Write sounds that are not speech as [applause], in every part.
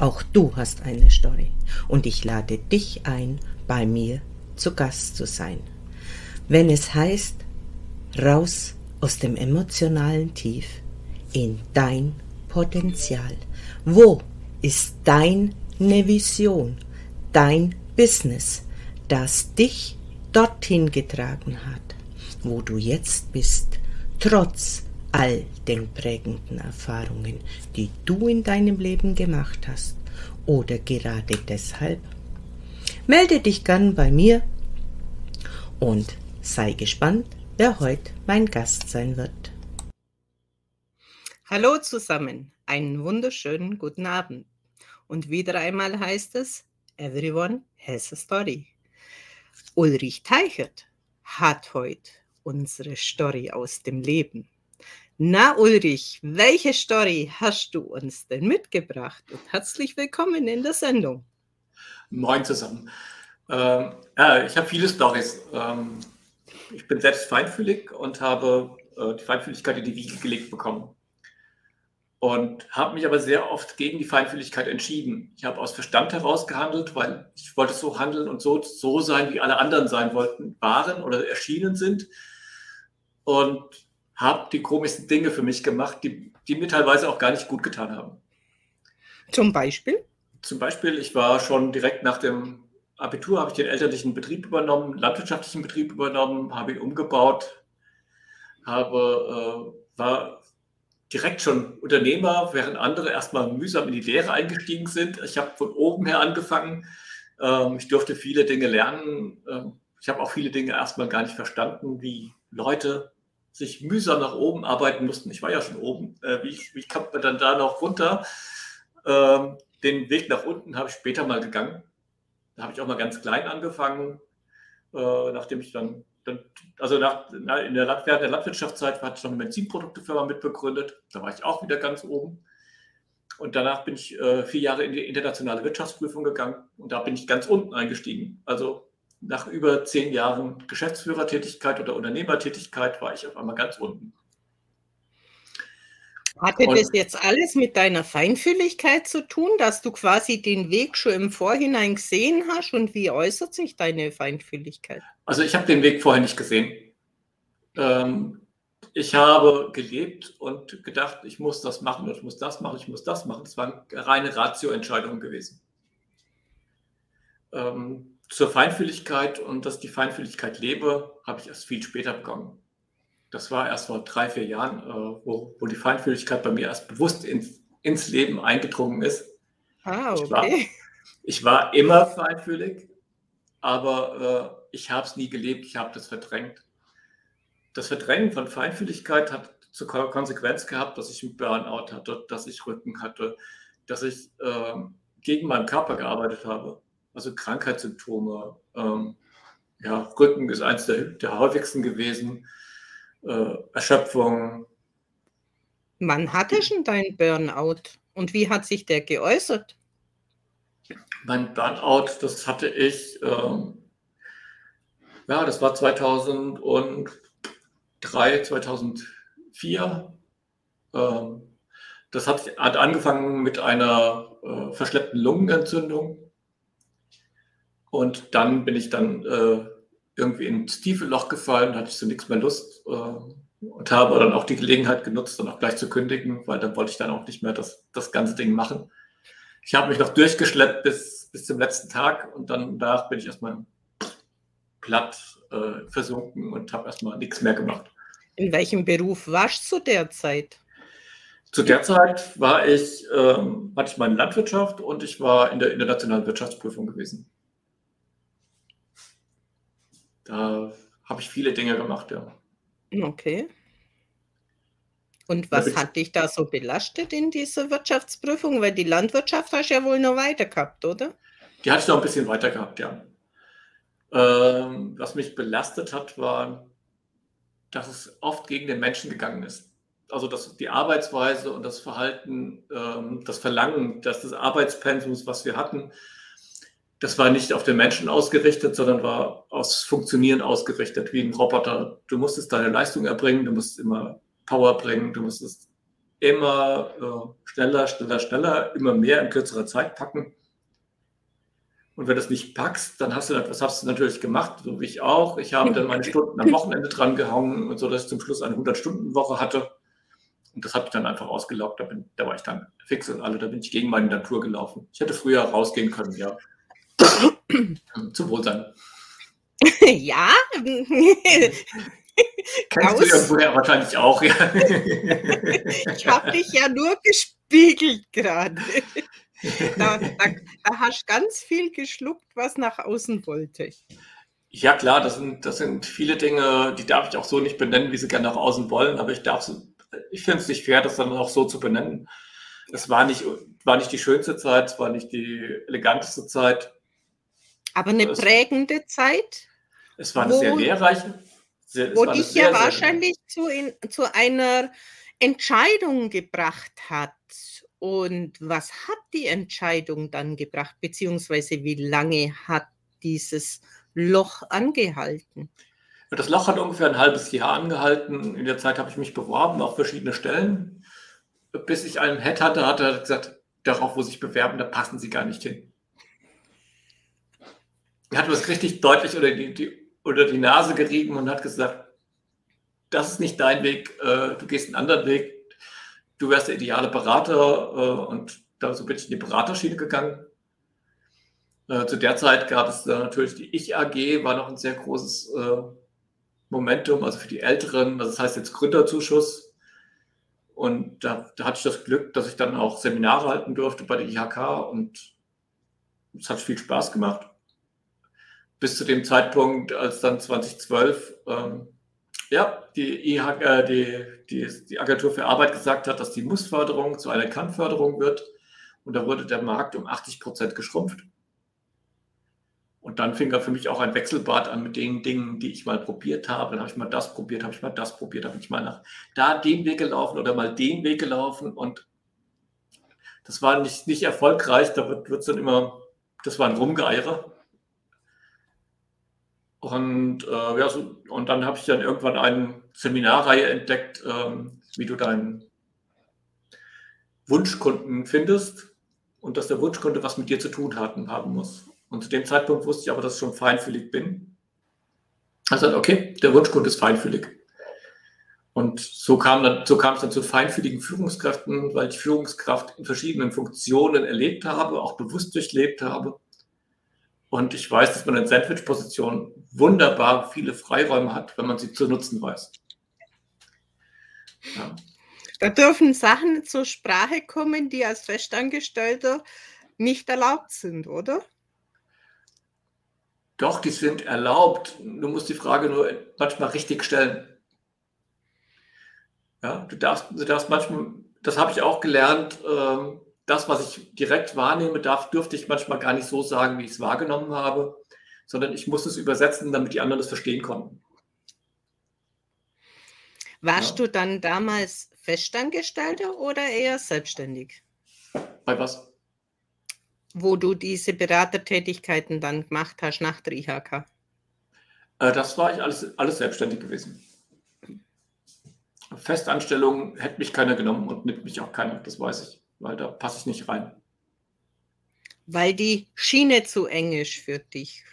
Auch du hast eine Story und ich lade dich ein, bei mir zu Gast zu sein. Wenn es heißt, raus aus dem emotionalen Tief in dein Potenzial. Wo ist deine Vision, dein Business, das dich dorthin getragen hat, wo du jetzt bist, trotz all den prägenden Erfahrungen, die du in deinem Leben gemacht hast oder gerade deshalb? Melde dich gern bei mir und sei gespannt, wer heute mein Gast sein wird. Hallo zusammen, einen wunderschönen guten Abend. Und wieder einmal heißt es, Everyone has a story. Ulrich Teichert hat heute unsere Story aus dem Leben. Na Ulrich, welche Story hast du uns denn mitgebracht? Und herzlich willkommen in der Sendung. Moin zusammen. Ähm, ja, ich habe viele Stories. Ähm, ich bin selbst feinfühlig und habe äh, die Feinfühligkeit in die Wiege gelegt bekommen. Und habe mich aber sehr oft gegen die Feinfühligkeit entschieden. Ich habe aus Verstand heraus gehandelt, weil ich wollte so handeln und so, so sein, wie alle anderen sein wollten, waren oder erschienen sind. Und habe die komischsten Dinge für mich gemacht, die, die mir teilweise auch gar nicht gut getan haben. Zum Beispiel? Zum Beispiel, ich war schon direkt nach dem Abitur, habe ich den elterlichen Betrieb übernommen, landwirtschaftlichen Betrieb übernommen, habe ihn umgebaut, habe, äh, war direkt schon Unternehmer, während andere erstmal mühsam in die Lehre eingestiegen sind. Ich habe von oben her angefangen. Ähm, ich durfte viele Dinge lernen. Ähm, ich habe auch viele Dinge erstmal gar nicht verstanden, wie Leute sich mühsam nach oben arbeiten mussten. Ich war ja schon oben. Äh, wie, wie kommt man dann da noch runter? Ähm, den Weg nach unten habe ich später mal gegangen. Da habe ich auch mal ganz klein angefangen, äh, nachdem ich dann, dann also nach, in der, während der Landwirtschaftszeit hatte ich noch eine Medizinproduktefirma mitbegründet. Da war ich auch wieder ganz oben. Und danach bin ich äh, vier Jahre in die internationale Wirtschaftsprüfung gegangen und da bin ich ganz unten eingestiegen. Also nach über zehn Jahren Geschäftsführertätigkeit oder Unternehmertätigkeit war ich auf einmal ganz unten. Hatte und, das jetzt alles mit deiner Feinfühligkeit zu tun, dass du quasi den Weg schon im Vorhinein gesehen hast und wie äußert sich deine Feinfühligkeit? Also ich habe den Weg vorher nicht gesehen. Ähm, ich habe gelebt und gedacht, ich muss das machen, ich muss das machen, ich muss das machen. Es waren reine Ratio-Entscheidungen gewesen. Ähm, zur Feinfühligkeit und dass die Feinfühligkeit lebe, habe ich erst viel später bekommen. Das war erst vor drei, vier Jahren, äh, wo, wo die Feinfühligkeit bei mir erst bewusst ins, ins Leben eingedrungen ist. Ah, okay. Ich war, ich war immer feinfühlig, aber äh, ich habe es nie gelebt, ich habe das verdrängt. Das Verdrängen von Feinfühligkeit hat zur Konsequenz gehabt, dass ich einen Burnout hatte, dass ich Rücken hatte, dass ich äh, gegen meinen Körper gearbeitet habe also Krankheitssymptome. Ähm, ja, Rücken ist eines der, der häufigsten gewesen, äh, Erschöpfung. Wann hatte schon dein Burnout und wie hat sich der geäußert? Mein Burnout, das hatte ich, ähm, ja, das war 2003, 2004. Ähm, das hat, hat angefangen mit einer äh, verschleppten Lungenentzündung. Und dann bin ich dann äh, irgendwie ins tiefe Loch gefallen, hatte ich so nichts mehr Lust äh, und habe dann auch die Gelegenheit genutzt, dann auch gleich zu kündigen, weil dann wollte ich dann auch nicht mehr das, das ganze Ding machen. Ich habe mich noch durchgeschleppt bis, bis zum letzten Tag und dann danach bin ich erstmal platt äh, versunken und habe erstmal nichts mehr gemacht. In welchem Beruf warst du derzeit? Zu der Zeit war ich, ähm, hatte ich meine Landwirtschaft und ich war in der internationalen Wirtschaftsprüfung gewesen. Da habe ich viele Dinge gemacht, ja. Okay. Und was hat dich da so belastet in dieser Wirtschaftsprüfung? Weil die Landwirtschaft hast du ja wohl noch weiter gehabt, oder? Die hatte ich noch ein bisschen weiter gehabt, ja. Ähm, was mich belastet hat, war, dass es oft gegen den Menschen gegangen ist. Also dass die Arbeitsweise und das Verhalten, ähm, das Verlangen, dass das Arbeitspensums, was wir hatten, das war nicht auf den Menschen ausgerichtet, sondern war aufs Funktionieren ausgerichtet, wie ein Roboter. Du musstest deine Leistung erbringen, du musst immer Power bringen, du musstest immer äh, schneller, schneller, schneller, immer mehr in kürzerer Zeit packen. Und wenn du das nicht packst, dann hast du das hast du natürlich gemacht, so wie ich auch. Ich habe dann meine Stunden am Wochenende dran gehangen und so, dass ich zum Schluss eine 100-Stunden-Woche hatte. Und das habe ich dann einfach ausgelaugt. Da, bin, da war ich dann fix und alle, da bin ich gegen meine Natur gelaufen. Ich hätte früher rausgehen können, ja. Zu Wohlsein. [laughs] Ja. [laughs] Kennst du ja vorher wahrscheinlich auch, ja. ich habe dich ja nur gespiegelt gerade. [laughs] Da, da, da, hast du ganz viel geschluckt, was nach außen wollte. Ja, klar, das sind, das sind viele Dinge, die darf ich auch so nicht benennen, wie sie gerne nach außen wollen, aber ich darf ich finde es nicht fair, das dann auch so zu benennen. Es war nicht, war nicht die schönste Zeit, es war nicht die eleganteste Zeit. Aber eine es, prägende Zeit? Es war eine sehr lehrreiche. Sehr, wo dich ja wahrscheinlich zu, in, zu einer Entscheidung gebracht hat. Und was hat die Entscheidung dann gebracht, beziehungsweise wie lange hat dieses Loch angehalten? Das Loch hat ungefähr ein halbes Jahr angehalten. In der Zeit habe ich mich beworben auf verschiedene Stellen. Bis ich einen Head hatte, hat er gesagt, darauf, wo sich bewerben, da passen sie gar nicht hin. Hat mir das richtig deutlich unter die, die, unter die Nase gerieben und hat gesagt, das ist nicht dein Weg, äh, du gehst einen anderen Weg, du wärst der ideale Berater äh, und da, so bin ich in die Beraterschiene gegangen. Äh, zu der Zeit gab es da natürlich die Ich AG, war noch ein sehr großes äh, Momentum, also für die Älteren, das heißt jetzt Gründerzuschuss. Und da, da hatte ich das Glück, dass ich dann auch Seminare halten durfte bei der IHK und es hat viel Spaß gemacht. Bis zu dem Zeitpunkt, als dann 2012 ähm, ja, die, IHK, äh, die, die, die Agentur für Arbeit gesagt hat, dass die Mussförderung zu einer Kannförderung wird. Und da wurde der Markt um 80 Prozent geschrumpft. Und dann fing er für mich auch ein Wechselbad an mit den Dingen, die ich mal probiert habe. Dann habe ich mal das probiert, habe ich mal das probiert, habe ich mal nach da den Weg gelaufen oder mal den Weg gelaufen. Und das war nicht, nicht erfolgreich. Da wird es dann immer, das war ein Rumgeeiere. Und, äh, ja, so, und dann habe ich dann irgendwann eine Seminarreihe entdeckt, ähm, wie du deinen Wunschkunden findest und dass der Wunschkunde was mit dir zu tun haben, haben muss. Und zu dem Zeitpunkt wusste ich aber, dass ich schon feinfühlig bin. Also okay, der Wunschkunde ist feinfühlig. Und so kam, dann, so kam es dann zu feinfühligen Führungskräften, weil ich Führungskraft in verschiedenen Funktionen erlebt habe, auch bewusst durchlebt habe. Und ich weiß, dass man in Sandwich-Position wunderbar viele Freiräume hat, wenn man sie zu nutzen weiß. Ja. Da dürfen Sachen zur Sprache kommen, die als Festangestellter nicht erlaubt sind, oder? Doch, die sind erlaubt. Du musst die Frage nur manchmal richtig stellen. Ja, du darfst, du darfst manchmal, das habe ich auch gelernt, ähm, das, was ich direkt wahrnehme, darf, dürfte ich manchmal gar nicht so sagen, wie ich es wahrgenommen habe, sondern ich muss es übersetzen, damit die anderen es verstehen konnten. Warst ja. du dann damals Festangestellter oder eher selbstständig? Bei was? wo du diese Beratertätigkeiten dann gemacht hast nach der IHK? Äh, das war ich alles, alles selbstständig gewesen. Festanstellung hätte mich keiner genommen und nimmt mich auch keiner, das weiß ich, weil da passe ich nicht rein. Weil die Schiene zu eng ist für dich.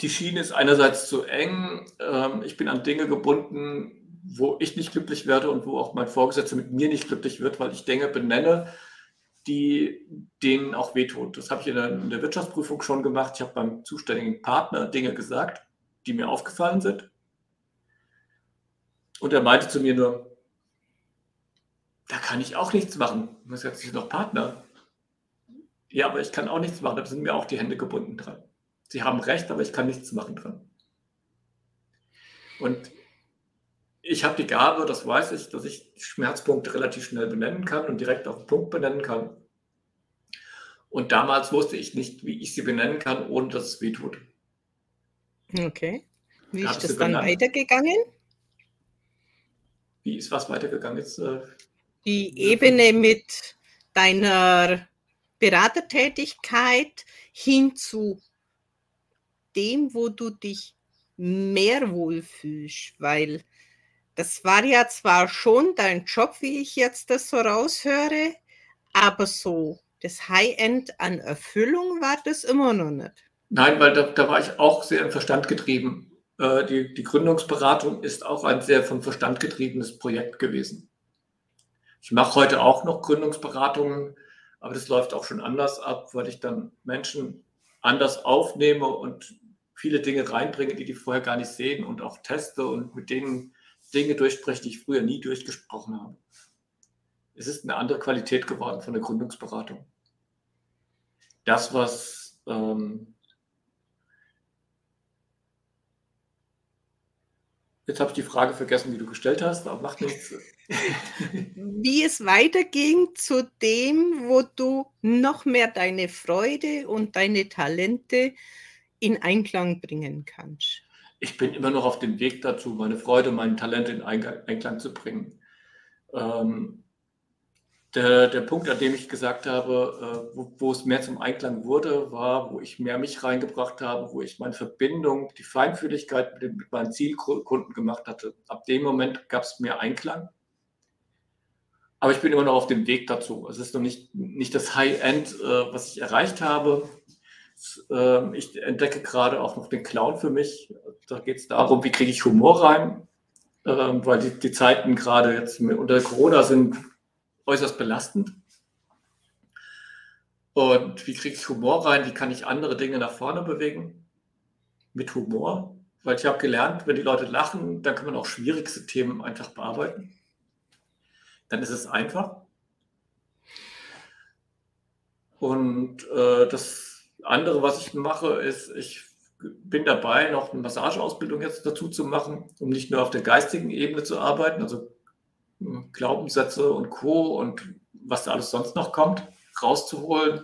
Die Schiene ist einerseits zu eng. Ähm, ich bin an Dinge gebunden, wo ich nicht glücklich werde und wo auch mein Vorgesetzter mit mir nicht glücklich wird, weil ich Dinge benenne, die denen auch wehtun. Das habe ich in der, in der Wirtschaftsprüfung schon gemacht. Ich habe beim zuständigen Partner Dinge gesagt, die mir aufgefallen sind. Und er meinte zu mir nur, da kann ich auch nichts machen. Sagte, Sie sind doch Partner. Ja, aber ich kann auch nichts machen. Da sind mir auch die Hände gebunden dran. Sie haben recht, aber ich kann nichts machen dran. Und ich habe die Gabe, das weiß ich, dass ich Schmerzpunkte relativ schnell benennen kann und direkt auf den Punkt benennen kann. Und damals wusste ich nicht, wie ich sie benennen kann, ohne dass es weh tut. Okay. Wie ist das dann benannt. weitergegangen? Wie ist was weitergegangen? Jetzt, äh, die Ebene mit deiner Beratertätigkeit hin zu dem, wo du dich mehr wohlfühlst, weil das war ja zwar schon dein Job, wie ich jetzt das so raushöre, aber so das High-End an Erfüllung war das immer noch nicht. Nein, weil da, da war ich auch sehr im Verstand getrieben. Äh, die, die Gründungsberatung ist auch ein sehr vom Verstand getriebenes Projekt gewesen. Ich mache heute auch noch Gründungsberatungen, aber das läuft auch schon anders ab, weil ich dann Menschen anders aufnehme und viele Dinge reinbringe, die die vorher gar nicht sehen und auch teste und mit denen Dinge durchspreche, die ich früher nie durchgesprochen habe. Es ist eine andere Qualität geworden von der Gründungsberatung. Das, was ähm, Jetzt habe ich die Frage vergessen, die du gestellt hast, aber macht nichts. [laughs] Wie es weiterging zu dem, wo du noch mehr deine Freude und deine Talente in Einklang bringen kannst. Ich bin immer noch auf dem Weg dazu, meine Freude, meine Talente in Einklang zu bringen. Ähm, der, der Punkt, an dem ich gesagt habe, äh, wo, wo, es mehr zum Einklang wurde, war, wo ich mehr mich reingebracht habe, wo ich meine Verbindung, die Feinfühligkeit mit, mit meinen Zielkunden gemacht hatte. Ab dem Moment gab es mehr Einklang. Aber ich bin immer noch auf dem Weg dazu. Es ist noch nicht, nicht das High-End, äh, was ich erreicht habe. Äh, ich entdecke gerade auch noch den Clown für mich. Da geht es darum, wie kriege ich Humor rein, äh, weil die, die Zeiten gerade jetzt unter Corona sind äußerst belastend. Und wie kriege ich Humor rein? Wie kann ich andere Dinge nach vorne bewegen? Mit Humor. Weil ich habe gelernt, wenn die Leute lachen, dann kann man auch schwierigste Themen einfach bearbeiten. Dann ist es einfach. Und äh, das andere, was ich mache, ist, ich bin dabei, noch eine Massageausbildung jetzt dazu zu machen, um nicht nur auf der geistigen Ebene zu arbeiten, also Glaubenssätze und Co. und was da alles sonst noch kommt, rauszuholen,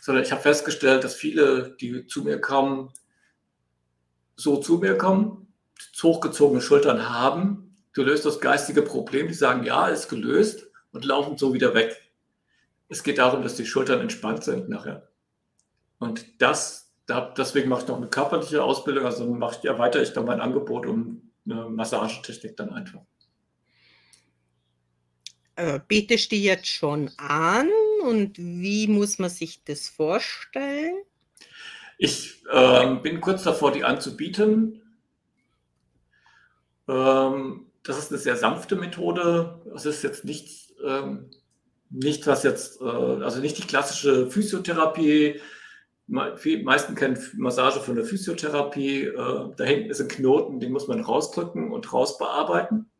sondern ich habe festgestellt, dass viele, die zu mir kommen, so zu mir kommen, hochgezogene Schultern haben. Du löst das geistige Problem, die sagen, ja, ist gelöst und laufen so wieder weg. Es geht darum, dass die Schultern entspannt sind nachher. Und das, deswegen mache ich noch eine körperliche Ausbildung, also mache ich, erweitere ich dann mein Angebot um eine Massagetechnik dann einfach äh, bietest du jetzt schon an und wie muss man sich das vorstellen? Ich äh, bin kurz davor, die anzubieten. Ähm, das ist eine sehr sanfte Methode. Das ist jetzt nicht, ähm, nicht was jetzt, äh, also nicht die klassische Physiotherapie. Die meisten kennen Massage von der Physiotherapie. Äh, da hinten ist ein Knoten, den muss man rausdrücken und rausbearbeiten.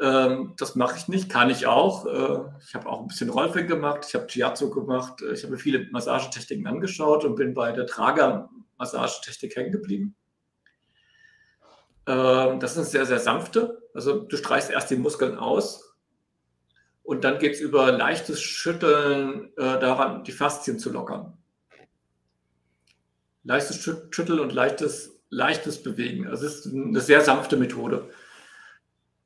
Ähm, das mache ich nicht, kann ich auch. Äh, ich habe auch ein bisschen Rolfing gemacht, ich habe Chiazzo gemacht, äh, ich habe mir viele Massagetechniken angeschaut und bin bei der Trager-Massagetechnik hängen geblieben. Ähm, das ist sehr, sehr sanfte. Also du streichst erst die Muskeln aus und dann geht es über leichtes Schütteln äh, daran, die Faszien zu lockern. Leichtes Schütteln und leichtes, leichtes Bewegen. Also es ist eine sehr sanfte Methode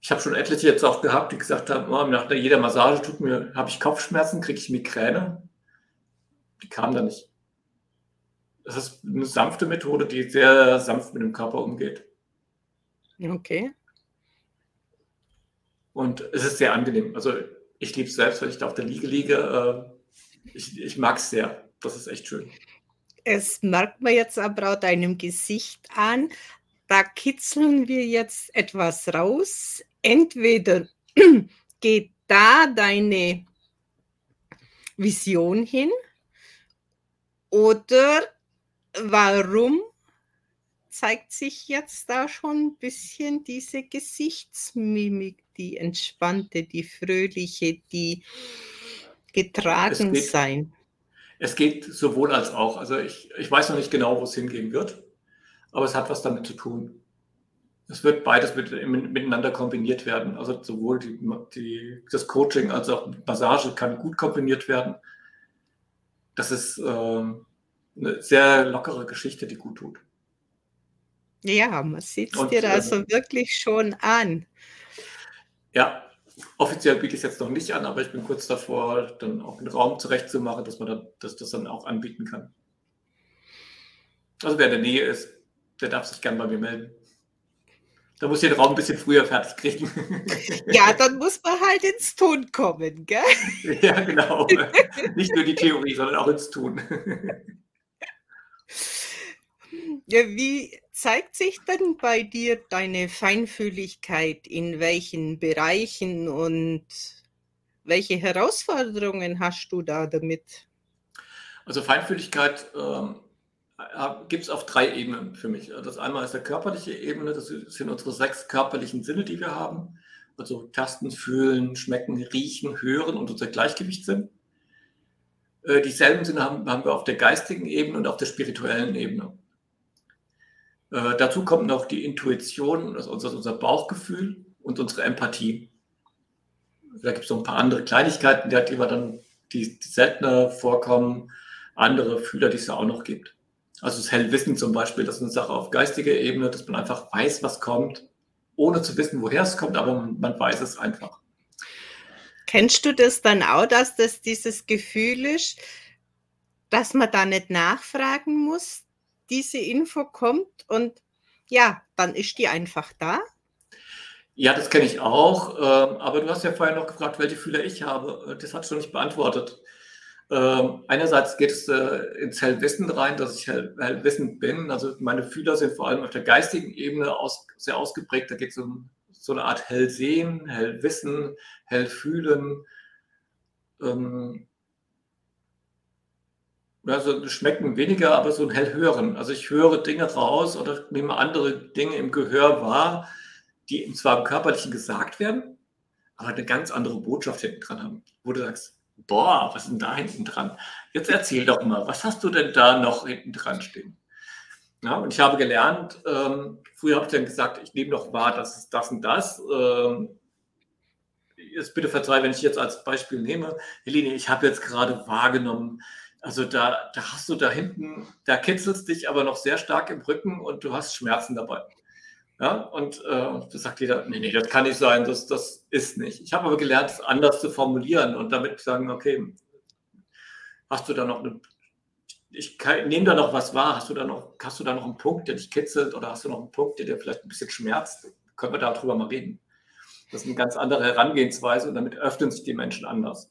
ich habe schon etliche jetzt auch gehabt, die gesagt haben, oh, nach jeder Massage tut mir, habe ich Kopfschmerzen, kriege ich Migräne. Die kamen da nicht. Das ist eine sanfte Methode, die sehr sanft mit dem Körper umgeht. Okay. Und es ist sehr angenehm. Also ich liebe es selbst, wenn ich da auf der Liege liege. Äh, ich, ich mag es sehr. Das ist echt schön. Es merkt man jetzt aber auch deinem Gesicht an. Da kitzeln wir jetzt etwas raus entweder [clears throat] geht da deine Vision hin oder warum zeigt sich jetzt da schon ein bisschen diese Gesichtsmimik, die entspannte, die fröhliche, die getragen es geht, sein? Es geht sowohl als auch. Also ich, ich weiß noch nicht genau, wo es hingehen wird, aber es hat was damit zu tun es wird beides mit, miteinander kombiniert werden. Also sowohl die, die, das Coaching als auch Massage kann gut kombiniert werden. Das ist äh, eine sehr lockere Geschichte, die gut tut. Ja, man sieht es dir also äh, wirklich schon an. Ja, offiziell biete ich es jetzt noch nicht an, aber ich bin kurz davor, dann auch einen Raum zurechtzumachen, dass man dann, dass das dann auch anbieten kann. Also wer in der Nähe ist, der darf sich gern bei mir melden. Da muss ich den Raum ein bisschen früher fertig kriegen. [laughs] Ja, dann [laughs] muss man halt ins Tun kommen, gell? [laughs] Ja, genau. Nicht nur die Theorie, sondern auch ins Tun. Ja, wie zeigt sich denn bei dir deine Feinfühligkeit? In welchen Bereichen und welche Herausforderungen hast du da damit? Also Feinfühligkeit ähm, gibt es auf drei Ebenen für mich. Das einmal ist der körperliche Ebene, das sind unsere sechs körperlichen Sinne, die wir haben. Also Tasten, Fühlen, Schmecken, Riechen, Hören und unser Gleichgewichtssinn. Äh, dieselben Sinne haben, haben wir auf der geistigen Ebene und auf der spirituellen Ebene. Äh, dazu kommt noch die Intuition, also unser, unser Bauchgefühl und unsere Empathie. Da gibt es noch ein paar andere Kleinigkeiten, die, die, wir dann, die, die seltener vorkommen, andere Fühler, die es ja auch noch gibt. Also das Hellwissen zum Beispiel, das ist eine Sache auf geistiger Ebene, dass man einfach weiß, was kommt, ohne zu wissen, woher es kommt, aber man weiß es einfach. Kennst du das dann auch, dass das dieses Gefühl ist, dass man da nicht nachfragen muss, diese Info kommt und ja, dann ist die einfach da? Ja, das kenne ich auch. Ähm, aber du hast ja vorher noch gefragt, welche Fühler ich habe. Das hat schon nicht beantwortet. Ähm, einerseits geht es äh, ins Hellwissen rein, dass ich hell, hellwissend bin. Also meine Fühler sind vor allem auf der geistigen Ebene aus, sehr ausgeprägt. Da geht es um so eine Art Hellsehen, Hellwissen, Hellfühlen. Ähm, also schmecken weniger, aber so ein Hellhören. Also ich höre Dinge raus oder nehme andere Dinge im Gehör wahr, die zwar im Körperlichen gesagt werden, aber eine ganz andere Botschaft hinten dran haben, wo du sagst, boah, was ist denn da hinten dran? Jetzt erzähl doch mal, was hast du denn da noch hinten dran stehen? Ja, und ich habe gelernt, ähm, früher habe ich dann gesagt, ich nehme doch wahr, das ist das und das. Ähm, jetzt bitte verzeih, wenn ich jetzt als Beispiel nehme. Helene, ich habe jetzt gerade wahrgenommen, also da, da hast du da hinten, da kitzelst dich aber noch sehr stark im Rücken und du hast Schmerzen dabei. Ja, und äh, da sagt jeder, nee, nee, das kann nicht sein, das, das ist nicht. Ich habe aber gelernt, es anders zu formulieren und damit sagen, okay, hast du da noch eine, ich nehme da noch was wahr, hast du da noch, hast du da noch einen Punkt, der dich kitzelt oder hast du noch einen Punkt, der dir vielleicht ein bisschen schmerzt? Können wir darüber mal reden. Das ist eine ganz andere Herangehensweise und damit öffnen sich die Menschen anders.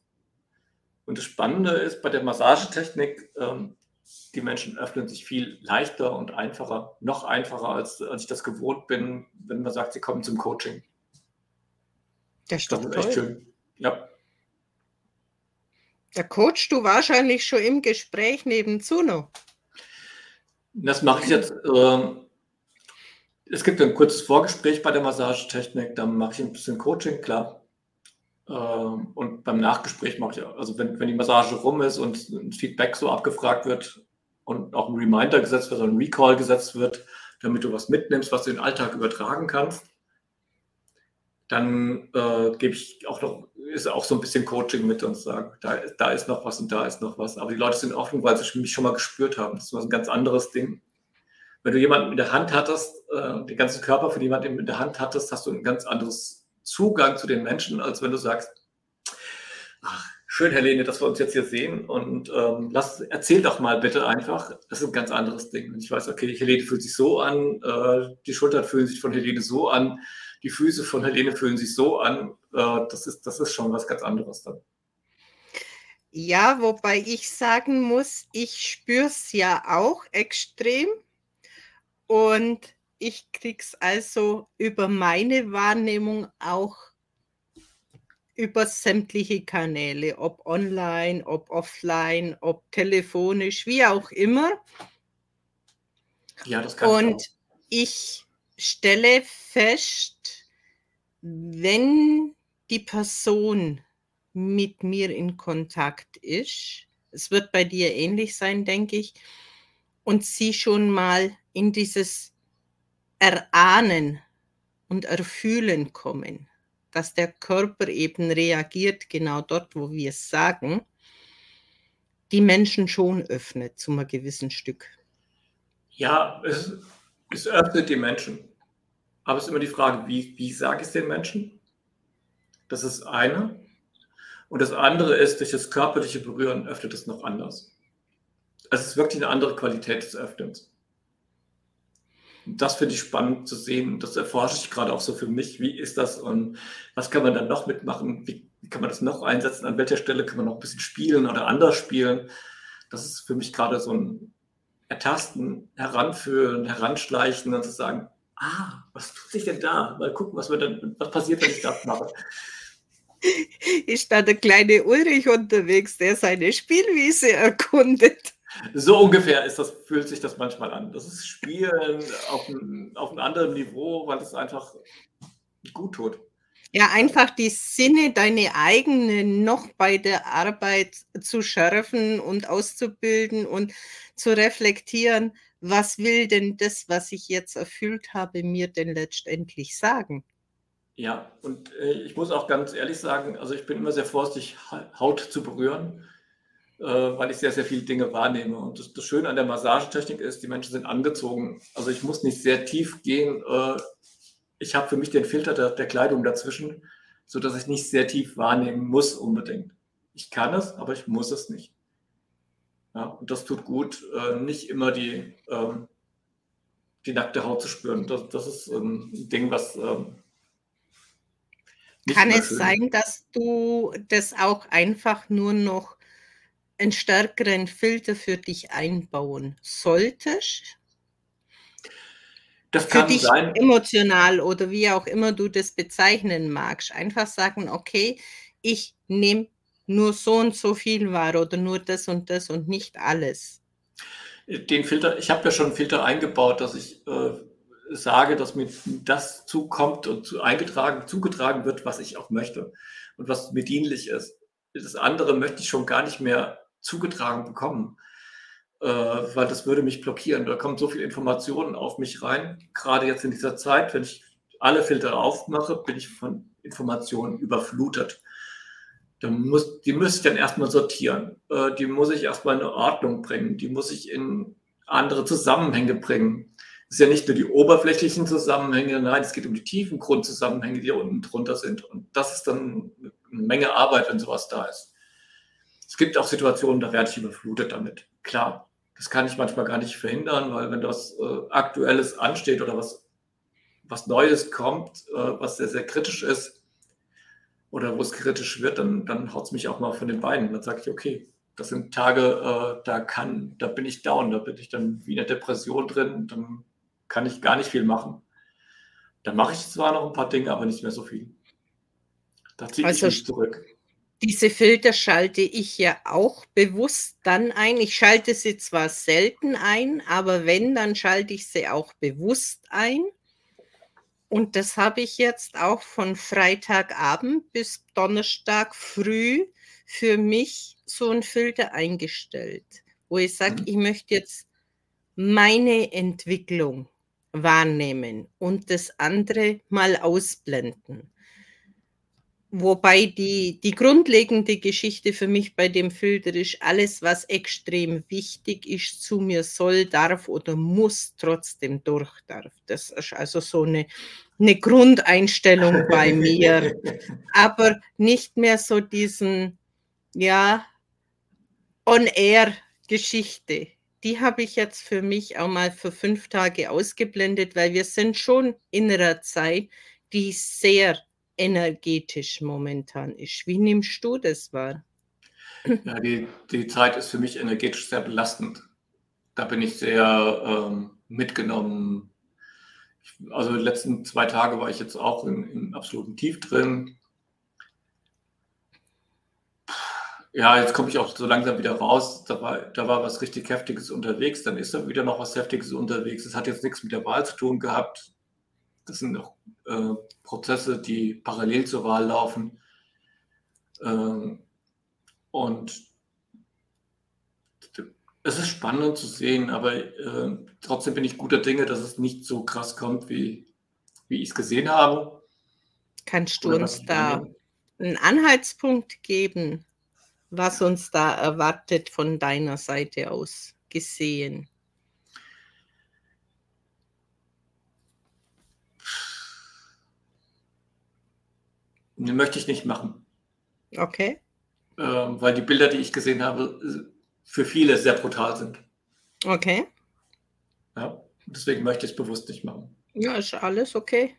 Und das Spannende ist bei der Massagetechnik, ähm, die Menschen öffnen sich viel leichter und einfacher, noch einfacher, als, als ich das gewohnt bin, wenn man sagt, sie kommen zum Coaching. Das, das ist echt schön. Ja. Da coachst du wahrscheinlich schon im Gespräch nebenzu noch. Das mache ich jetzt. Äh, es gibt ein kurzes Vorgespräch bei der Massagetechnik, dann mache ich ein bisschen Coaching, klar. Äh, und beim Nachgespräch mache ich, also wenn, wenn die Massage rum ist und ein Feedback so abgefragt wird, und auch ein Reminder gesetzt wird, ein Recall gesetzt wird, damit du was mitnimmst, was du in den Alltag übertragen kannst. Dann äh, gebe ich auch noch, ist auch so ein bisschen Coaching mit und sage, da, da ist noch was und da ist noch was. Aber die Leute sind offen, weil sie mich schon mal gespürt haben. Das ist ein ganz anderes Ding. Wenn du jemanden in der Hand hattest, äh, den ganzen Körper von jemandem in der Hand hattest, hast du ein ganz anderes Zugang zu den Menschen, als wenn du sagst, ach, Schön, Helene, dass wir uns jetzt hier sehen und ähm, lass, erzähl doch mal bitte einfach. Das ist ein ganz anderes Ding. Ich weiß, okay, Helene fühlt sich so an, äh, die Schultern fühlen sich von Helene so an, die Füße von Helene fühlen sich so an. Äh, das, ist, das ist schon was ganz anderes dann. Ja, wobei ich sagen muss, ich spüre es ja auch extrem und ich kriege es also über meine Wahrnehmung auch über sämtliche Kanäle, ob online, ob offline, ob telefonisch, wie auch immer. Ja, das kann Und ich, ich stelle fest, wenn die Person mit mir in Kontakt ist, es wird bei dir ähnlich sein, denke ich, und sie schon mal in dieses Erahnen und Erfühlen kommen dass der Körper eben reagiert, genau dort, wo wir es sagen, die Menschen schon öffnet zu einem gewissen Stück. Ja, es, es öffnet die Menschen. Aber es ist immer die Frage, wie, wie sage ich es den Menschen? Das ist eine. Und das andere ist, durch das körperliche Berühren öffnet es noch anders. Es ist wirklich eine andere Qualität des Öffnens. Das finde ich spannend zu sehen. Das erforsche ich gerade auch so für mich. Wie ist das und was kann man dann noch mitmachen? Wie, wie kann man das noch einsetzen? An welcher Stelle kann man noch ein bisschen spielen oder anders spielen? Das ist für mich gerade so ein Ertasten, Heranführen, Heranschleichen und zu sagen, ah, was tut sich denn da? Mal gucken, was, wir dann, was passiert, wenn ich das mache. Ist da der kleine Ulrich unterwegs, der seine Spielwiese erkundet? So ungefähr ist das, fühlt sich das manchmal an. Das ist Spielen auf, ein, auf einem anderen Niveau, weil es einfach gut tut. Ja, einfach die Sinne, deine eigenen noch bei der Arbeit zu schärfen und auszubilden und zu reflektieren, was will denn das, was ich jetzt erfüllt habe, mir denn letztendlich sagen? Ja, und äh, ich muss auch ganz ehrlich sagen, also ich bin immer sehr vorsichtig, Haut zu berühren, weil ich sehr, sehr viele Dinge wahrnehme. Und das, das, Schöne an der Massagetechnik ist, die Menschen sind angezogen. Also ich muss nicht sehr tief gehen. Äh, ich habe für mich den Filter der, der Kleidung dazwischen, sodass ich nicht sehr tief wahrnehmen muss unbedingt. Ich kann es, aber ich muss es nicht. Ja, und das tut gut, äh, nicht immer die, ähm, die nackte Haut zu spüren. Das, das ist ein Ding, was. Ähm, Kann es sein, dass du das auch einfach nur noch einen stärkeren Filter für dich einbauen solltest? Das kann für dich sein. emotional oder wie auch immer du das bezeichnen magst. Einfach sagen, okay, ich nehme nur so und so viel war oder nur das und das und nicht alles? Den Filter, ich habe ja schon einen Filter eingebaut, dass ich äh, sage, dass mir das zukommt und zu, eingetragen, zugetragen wird, was ich auch möchte und was mir dienlich ist. Das andere möchte ich schon gar nicht mehr zugetragen bekommen, äh, weil das würde mich blockieren. Da kommen so viele Informationen auf mich rein. Gerade jetzt in dieser Zeit, wenn ich alle Filter aufmache, bin ich von Informationen überflutet. Muss, die muss ich dann erstmal sortieren. Äh, die muss ich erstmal in Ordnung bringen. Die muss ich in andere Zusammenhänge bringen. Es ist ja nicht nur die oberflächlichen Zusammenhänge, nein, es geht um die tiefen Grundzusammenhänge, die unten drunter sind. Und das ist dann eine Menge Arbeit, wenn sowas da ist. Es gibt auch Situationen, da werde ich überflutet damit. Klar, das kann ich manchmal gar nicht verhindern, weil wenn das äh, Aktuelles ansteht oder was, was Neues kommt, äh, was sehr, sehr kritisch ist, oder wo es kritisch wird, dann, dann haut es mich auch mal von den Beinen. Dann sage ich, okay, das sind Tage, äh, da kann, da bin ich down, da bin ich dann wie in der Depression drin, dann kann ich gar nicht viel machen. Dann mache ich zwar noch ein paar Dinge, aber nicht mehr so viel. Da ziehe also, ich mich zurück. Diese Filter schalte ich ja auch bewusst dann ein. Ich schalte sie zwar selten ein, aber wenn, dann schalte ich sie auch bewusst ein. Und das habe ich jetzt auch von Freitagabend bis Donnerstag früh für mich so ein Filter eingestellt, wo ich sage, mhm. ich möchte jetzt meine Entwicklung wahrnehmen und das andere mal ausblenden. Wobei die, die grundlegende Geschichte für mich bei dem Filter ist, alles, was extrem wichtig ist, zu mir soll, darf oder muss trotzdem durch darf. Das ist also so eine, eine Grundeinstellung [laughs] bei mir. Aber nicht mehr so diesen, ja, On-Air-Geschichte. Die habe ich jetzt für mich auch mal für fünf Tage ausgeblendet, weil wir sind schon in einer Zeit, die sehr energetisch momentan ist. Wie nimmst du das wahr? Ja, die, die Zeit ist für mich energetisch sehr belastend. Da bin ich sehr ähm, mitgenommen. Also die letzten zwei Tage war ich jetzt auch in, im absoluten Tief drin. Ja, jetzt komme ich auch so langsam wieder raus. Da war, da war was richtig Heftiges unterwegs. Dann ist da wieder noch was Heftiges unterwegs. Das hat jetzt nichts mit der Wahl zu tun gehabt. Das sind auch äh, Prozesse, die parallel zur Wahl laufen. Ähm, und es ist spannend zu sehen, aber äh, trotzdem bin ich guter Dinge, dass es nicht so krass kommt, wie, wie ich es gesehen habe. Kannst du uns da einen Anhaltspunkt geben, was uns da erwartet von deiner Seite aus gesehen? Den möchte ich nicht machen. Okay. Ähm, weil die Bilder, die ich gesehen habe, für viele sehr brutal sind. Okay. Ja. Deswegen möchte ich es bewusst nicht machen. Ja, ist alles okay.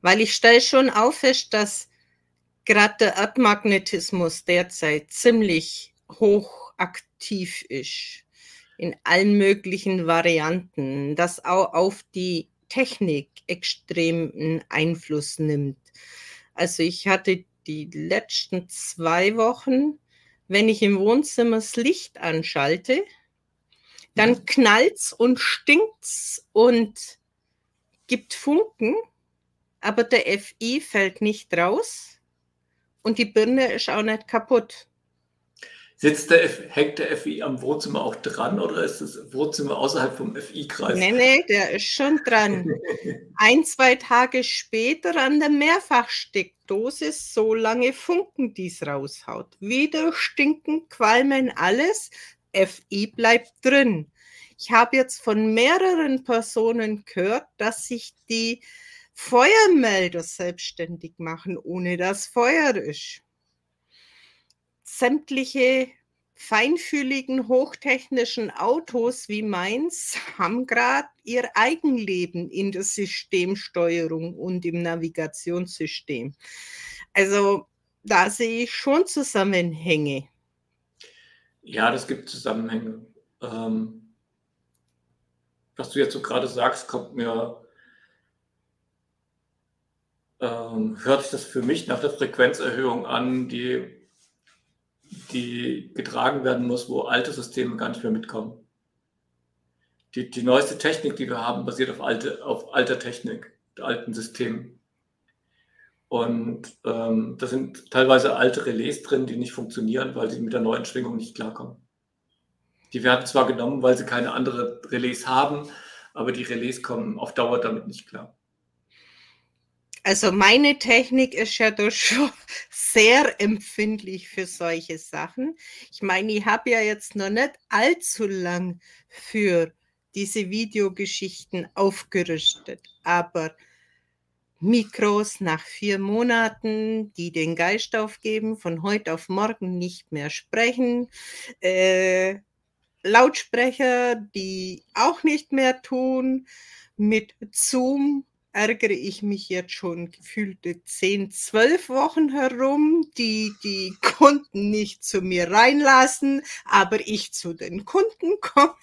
Weil ich stelle schon auf fest, dass gerade der Erdmagnetismus derzeit ziemlich hoch aktiv ist. In allen möglichen Varianten. Das auch auf die Technik extremen Einfluss nimmt. Also ich hatte die letzten zwei Wochen, wenn ich im Wohnzimmer das Licht anschalte, dann knallt's und stinkt's und gibt Funken, aber der FI fällt nicht raus und die Birne ist auch nicht kaputt. Sitzt der F hängt der FI am Wohnzimmer auch dran oder ist das Wohnzimmer außerhalb vom FI-Kreis? Nee, nee, der ist schon dran. [laughs] Ein, zwei Tage später an der Mehrfachsteckdose so lange Funken, die es raushaut. Wieder stinken, qualmen alles, FI bleibt drin. Ich habe jetzt von mehreren Personen gehört, dass sich die Feuermelder selbstständig machen, ohne dass Feuer ist sämtliche feinfühligen, hochtechnischen Autos wie meins haben gerade ihr Eigenleben in der Systemsteuerung und im Navigationssystem. Also da sehe ich schon Zusammenhänge. Ja, das gibt Zusammenhänge. Ähm, was du jetzt so gerade sagst, kommt mir, ähm, hört sich das für mich nach der Frequenzerhöhung an, die die getragen werden muss, wo alte Systeme gar nicht mehr mitkommen. Die, die neueste Technik, die wir haben, basiert auf, alte, auf alter Technik, alten Systemen. Und ähm, da sind teilweise alte Relais drin, die nicht funktionieren, weil sie mit der neuen Schwingung nicht klarkommen. Die werden zwar genommen, weil sie keine andere Relais haben, aber die Relais kommen auf Dauer damit nicht klar. Also meine Technik ist ja doch schon sehr empfindlich für solche Sachen. Ich meine, ich habe ja jetzt noch nicht allzu lang für diese Videogeschichten aufgerüstet, aber Mikros nach vier Monaten, die den Geist aufgeben, von heute auf morgen nicht mehr sprechen, äh, Lautsprecher, die auch nicht mehr tun, mit Zoom ärgere ich mich jetzt schon gefühlte 10, 12 Wochen herum, die die Kunden nicht zu mir reinlassen, aber ich zu den Kunden [laughs] komme.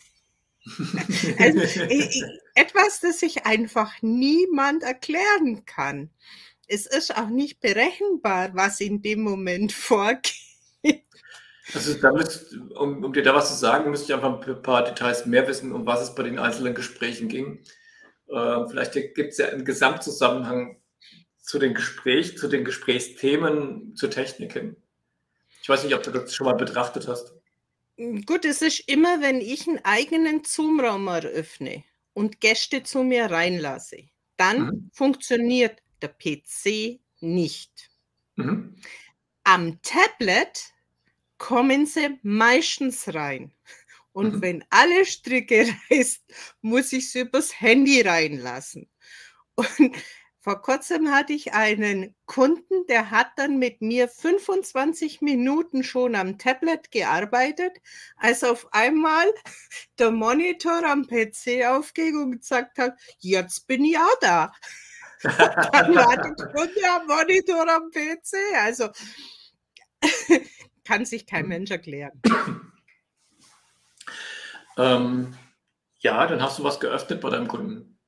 also, etwas, das sich einfach niemand erklären kann. Es ist auch nicht berechenbar, was in dem Moment [laughs] vorgeht. Also da müsst, um, um dir da was zu sagen, müsste ich einfach ein paar Details mehr wissen, um was es bei den einzelnen Gesprächen ging. Äh, vielleicht gibt es ja einen Gesamtzusammenhang zu den Gespräch, zu den Gesprächsthemen, zu Techniken. Ich weiß nicht, ob du das schon mal betrachtet hast. Gut, es ist immer, wenn ich einen eigenen Zoom-Raum eröffne und Gäste zu mir reinlasse, dann mhm. funktioniert der PC nicht. Mhm. Am Tablet kommen sie meistens rein. Und mhm. wenn alle Stricke [laughs] reißt, muss ich es übers Handy reinlassen. Und vor kurzem hatte ich einen Kunden, der hat dann mit mir 25 Minuten schon am Tablet gearbeitet, als auf einmal [laughs] der Monitor am PC aufging und gesagt hat, jetzt bin ich auch da. [laughs] dann war der Kunde am Monitor am PC. Also kann sich kein Mensch erklären. [coughs] Ähm, ja, dann hast du was geöffnet bei deinem Kunden.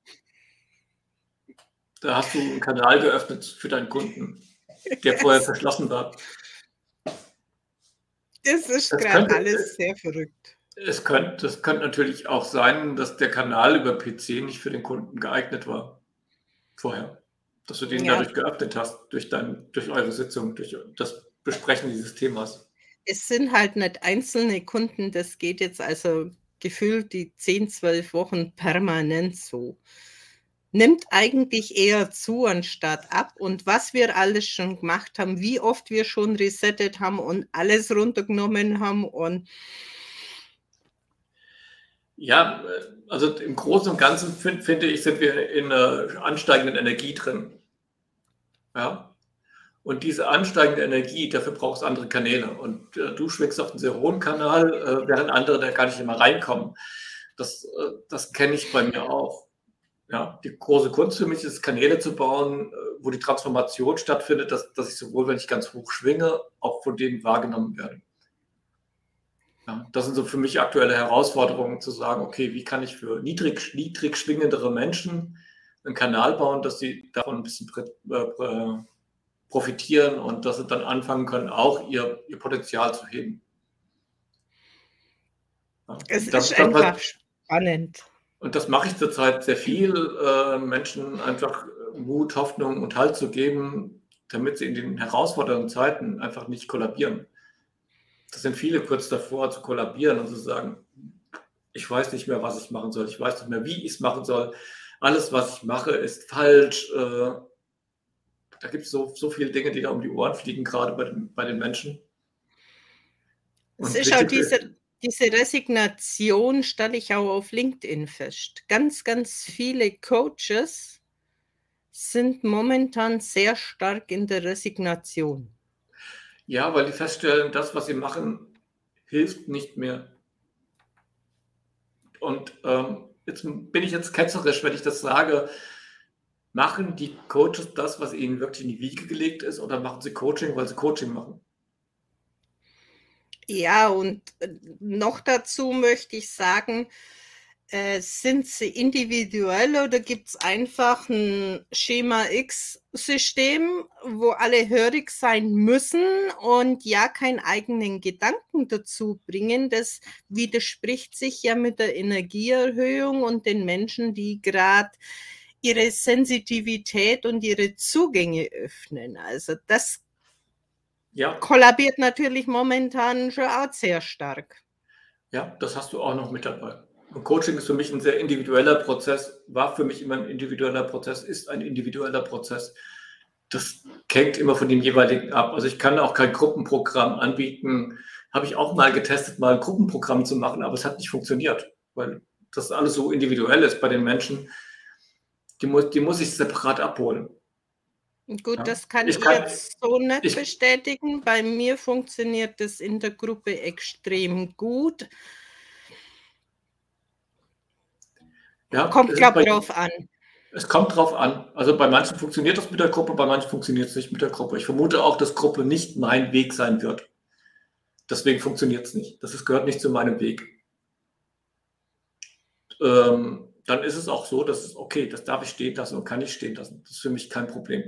Da hast du einen Kanal geöffnet für deinen Kunden, der vorher verschlossen war. Das ist gerade alles sehr verrückt. Es könnte, es könnte natürlich auch sein, dass der Kanal über PC nicht für den Kunden geeignet war. Vorher. Dass du den ja. dadurch geöffnet hast, durch, dein, durch eure Sitzung, durch das Besprechen dieses Themas. Es sind halt nicht einzelne Kunden, das geht jetzt also gefühlt die 10, 12 Wochen permanent so. Nimmt eigentlich eher zu anstatt ab. Und was wir alles schon gemacht haben, wie oft wir schon resettet haben und alles runtergenommen haben und ja, also im Großen und Ganzen find, finde ich, sind wir in einer ansteigenden Energie drin. Ja, und diese ansteigende Energie, dafür braucht es andere Kanäle. Und äh, du schwingst auf einen sehr hohen Kanal, äh, während andere da gar nicht immer reinkommen. Das, äh, das kenne ich bei mir auch. Ja, die große Kunst für mich ist, Kanäle zu bauen, äh, wo die Transformation stattfindet, dass, dass ich sowohl, wenn ich ganz hoch schwinge, auch von denen wahrgenommen werde. Ja, das sind so für mich aktuelle Herausforderungen, zu sagen, okay, wie kann ich für niedrig, niedrig schwingendere Menschen einen Kanal bauen, dass sie davon ein bisschen äh, profitieren und dass sie dann anfangen können, auch ihr, ihr Potenzial zu heben. Es das, ist einfach das, spannend. Und das mache ich zurzeit sehr viel, äh, Menschen einfach Mut, Hoffnung und Halt zu geben, damit sie in den herausfordernden Zeiten einfach nicht kollabieren. Das sind viele kurz davor zu kollabieren und zu sagen, ich weiß nicht mehr, was ich machen soll, ich weiß nicht mehr, wie ich es machen soll. Alles, was ich mache, ist falsch. Äh, da gibt es so, so viele Dinge, die da um die Ohren fliegen, gerade bei den, bei den Menschen. Und es ist auch diese, diese Resignation, stelle ich auch auf LinkedIn fest. Ganz, ganz viele Coaches sind momentan sehr stark in der Resignation. Ja, weil die feststellen, das, was sie machen, hilft nicht mehr. Und ähm, jetzt bin ich jetzt ketzerisch, wenn ich das sage. Machen die Coaches das, was ihnen wirklich in die Wiege gelegt ist, oder machen sie Coaching, weil sie Coaching machen? Ja, und äh, noch dazu möchte ich sagen, äh, sind sie individuell oder gibt es einfach ein Schema X-System, wo alle hörig sein müssen und ja keinen eigenen Gedanken dazu bringen? Das widerspricht sich ja mit der Energieerhöhung und den Menschen, die gerade ihre Sensitivität und ihre Zugänge öffnen. Also das ja. kollabiert natürlich momentan schon auch sehr stark. Ja, das hast du auch noch mit dabei. Und Coaching ist für mich ein sehr individueller Prozess, war für mich immer ein individueller Prozess, ist ein individueller Prozess. Das hängt immer von dem jeweiligen ab. Also ich kann auch kein Gruppenprogramm anbieten. Habe ich auch mal getestet, mal ein Gruppenprogramm zu machen, aber es hat nicht funktioniert, weil das alles so individuell ist bei den Menschen. Die muss, die muss ich separat abholen. Gut, ja. das kann ich, ich kann, jetzt so nicht ich, bestätigen. Bei mir funktioniert das in der Gruppe extrem gut. Ja, kommt, glaube ich, drauf an. Es kommt drauf an. Also bei manchen funktioniert das mit der Gruppe, bei manchen funktioniert es nicht mit der Gruppe. Ich vermute auch, dass Gruppe nicht mein Weg sein wird. Deswegen funktioniert es nicht. Das ist, gehört nicht zu meinem Weg. Ähm, dann ist es auch so, dass okay, das darf ich stehen lassen und kann ich stehen lassen. Das ist für mich kein Problem.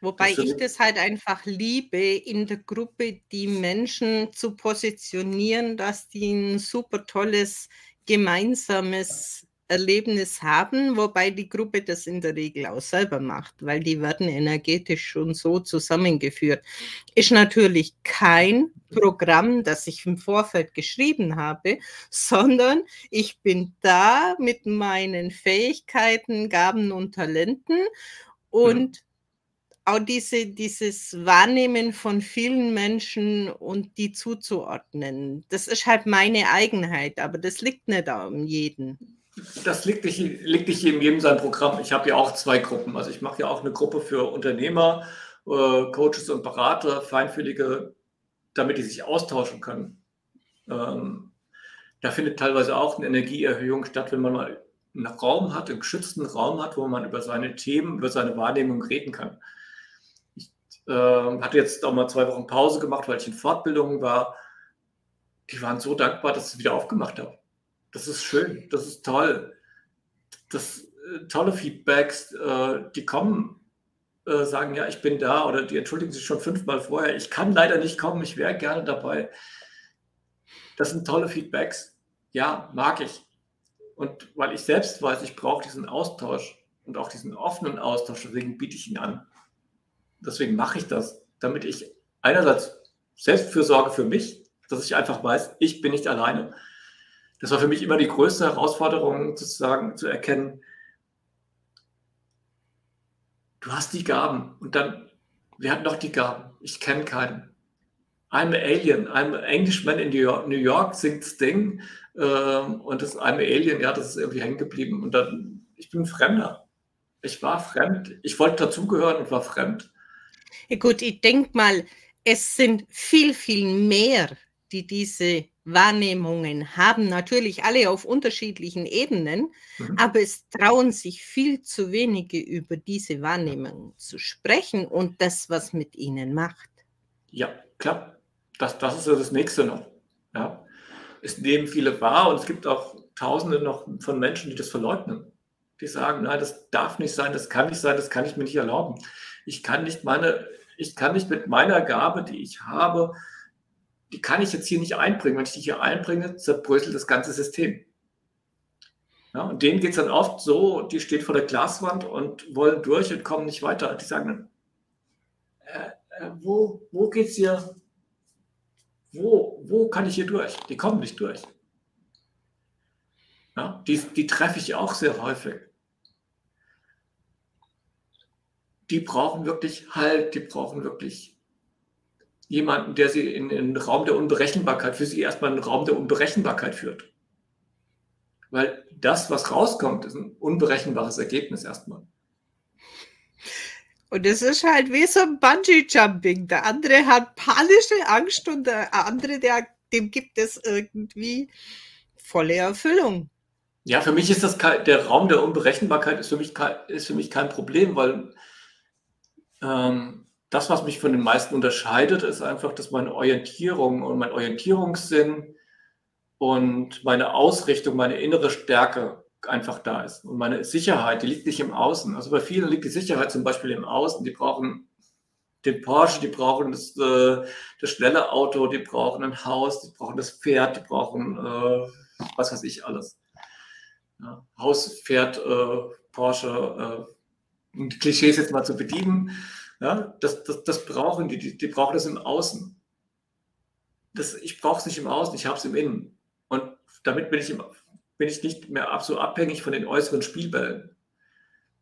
Wobei das ich das halt einfach liebe, in der Gruppe die Menschen zu positionieren, dass die ein super tolles gemeinsames Erlebnis haben, wobei die Gruppe das in der Regel auch selber macht, weil die werden energetisch schon so zusammengeführt. Ist natürlich kein Programm, das ich im Vorfeld geschrieben habe, sondern ich bin da mit meinen Fähigkeiten, Gaben und Talenten und mhm auch diese, dieses Wahrnehmen von vielen Menschen und die zuzuordnen. Das ist halt meine Eigenheit, aber das liegt nicht an jedem. Das liegt nicht, liegt nicht in jedem sein Programm. Ich habe ja auch zwei Gruppen. Also ich mache ja auch eine Gruppe für Unternehmer, äh, Coaches und Berater, Feinfühlige, damit die sich austauschen können. Ähm, da findet teilweise auch eine Energieerhöhung statt, wenn man mal einen Raum hat, einen geschützten Raum hat, wo man über seine Themen, über seine Wahrnehmung reden kann. Äh, hatte jetzt auch mal zwei Wochen Pause gemacht, weil ich in Fortbildungen war. Die waren so dankbar, dass ich es wieder aufgemacht habe. Das ist schön, das ist toll. Das äh, tolle Feedbacks, äh, die kommen, äh, sagen, ja, ich bin da oder die entschuldigen sich schon fünfmal vorher. Ich kann leider nicht kommen, ich wäre gerne dabei. Das sind tolle Feedbacks. Ja, mag ich. Und weil ich selbst weiß, ich brauche diesen Austausch und auch diesen offenen Austausch, deswegen biete ich ihn an deswegen mache ich das, damit ich einerseits Selbstfürsorge für mich, dass ich einfach weiß, ich bin nicht alleine. Das war für mich immer die größte Herausforderung, sozusagen zu erkennen, du hast die Gaben und dann, wer hat noch die Gaben? Ich kenne keinen. I'm an Alien, I'm an Englishman in New York, New York singt Sting ähm, und das I'm an Alien, ja, das ist irgendwie hängen geblieben. Und dann, ich bin Fremder. Ich war fremd. Ich wollte dazugehören und war fremd. Ja gut, ich denke mal, es sind viel, viel mehr, die diese Wahrnehmungen haben natürlich alle auf unterschiedlichen Ebenen, mhm. aber es trauen sich viel zu wenige über diese Wahrnehmungen zu sprechen und das, was mit ihnen macht. Ja, klar. Das, das ist ja das nächste noch. Ja. Es nehmen viele wahr und es gibt auch Tausende noch von Menschen, die das verleugnen. Die sagen, nein, das darf nicht sein, das kann nicht sein, das kann ich mir nicht erlauben. Ich kann nicht meine, ich kann nicht mit meiner Gabe, die ich habe, die kann ich jetzt hier nicht einbringen. Wenn ich die hier einbringe, zerbröselt das ganze System. Ja, und denen geht es dann oft so, die stehen vor der Glaswand und wollen durch und kommen nicht weiter. Die sagen dann, äh, äh, wo, wo geht's hier? Wo, wo kann ich hier durch? Die kommen nicht durch. Ja, die, die treffe ich auch sehr häufig. Die brauchen wirklich Halt, die brauchen wirklich jemanden, der sie in den Raum der Unberechenbarkeit, für sie erstmal einen Raum der Unberechenbarkeit führt. Weil das, was rauskommt, ist ein unberechenbares Ergebnis erstmal. Und es ist halt wie so ein Bungee-Jumping. Der andere hat panische Angst und der andere, der, dem gibt es irgendwie volle Erfüllung. Ja, für mich ist das kein, der Raum der Unberechenbarkeit ist für mich kein, ist für mich kein Problem, weil ähm, das, was mich von den meisten unterscheidet, ist einfach, dass meine Orientierung und mein Orientierungssinn und meine Ausrichtung, meine innere Stärke einfach da ist. Und meine Sicherheit, die liegt nicht im Außen. Also bei vielen liegt die Sicherheit zum Beispiel im Außen. Die brauchen den Porsche, die brauchen das, äh, das schnelle Auto, die brauchen ein Haus, die brauchen das Pferd, die brauchen äh, was weiß ich alles. Ja, Haus, Pferd, äh, Porsche, äh, Klischees jetzt mal zu bedienen. Ja, das, das, das brauchen die, die, die brauchen das im Außen. Das, ich brauche es nicht im Außen, ich habe es im Innen. Und damit bin ich, im, bin ich nicht mehr so abhängig von den äußeren Spielbällen.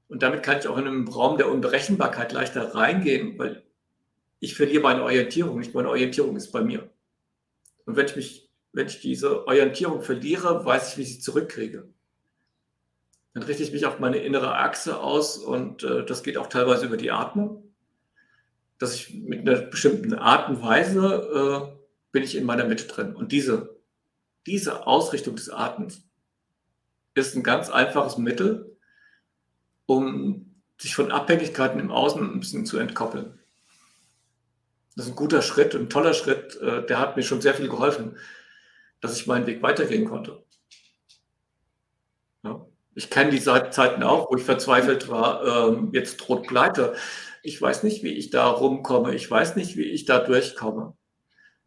Und damit kann ich auch in einem Raum der Unberechenbarkeit leichter reingehen, weil ich verliere meine Orientierung nicht. Meine Orientierung ist bei mir. Und wenn ich mich, wenn ich diese Orientierung verliere, weiß ich, wie ich sie zurückkriege. Dann richte ich mich auf meine innere Achse aus und äh, das geht auch teilweise über die Atmung dass ich mit einer bestimmten Art und Weise äh, bin ich in meiner Mitte drin. Und diese, diese Ausrichtung des Atems ist ein ganz einfaches Mittel, um sich von Abhängigkeiten im Außen ein bisschen zu entkoppeln. Das ist ein guter Schritt, ein toller Schritt, äh, der hat mir schon sehr viel geholfen, dass ich meinen Weg weitergehen konnte. Ja. Ich kenne die Zeiten auch, wo ich verzweifelt war, ähm, jetzt droht Pleite. Ich weiß nicht, wie ich da rumkomme. Ich weiß nicht, wie ich da durchkomme.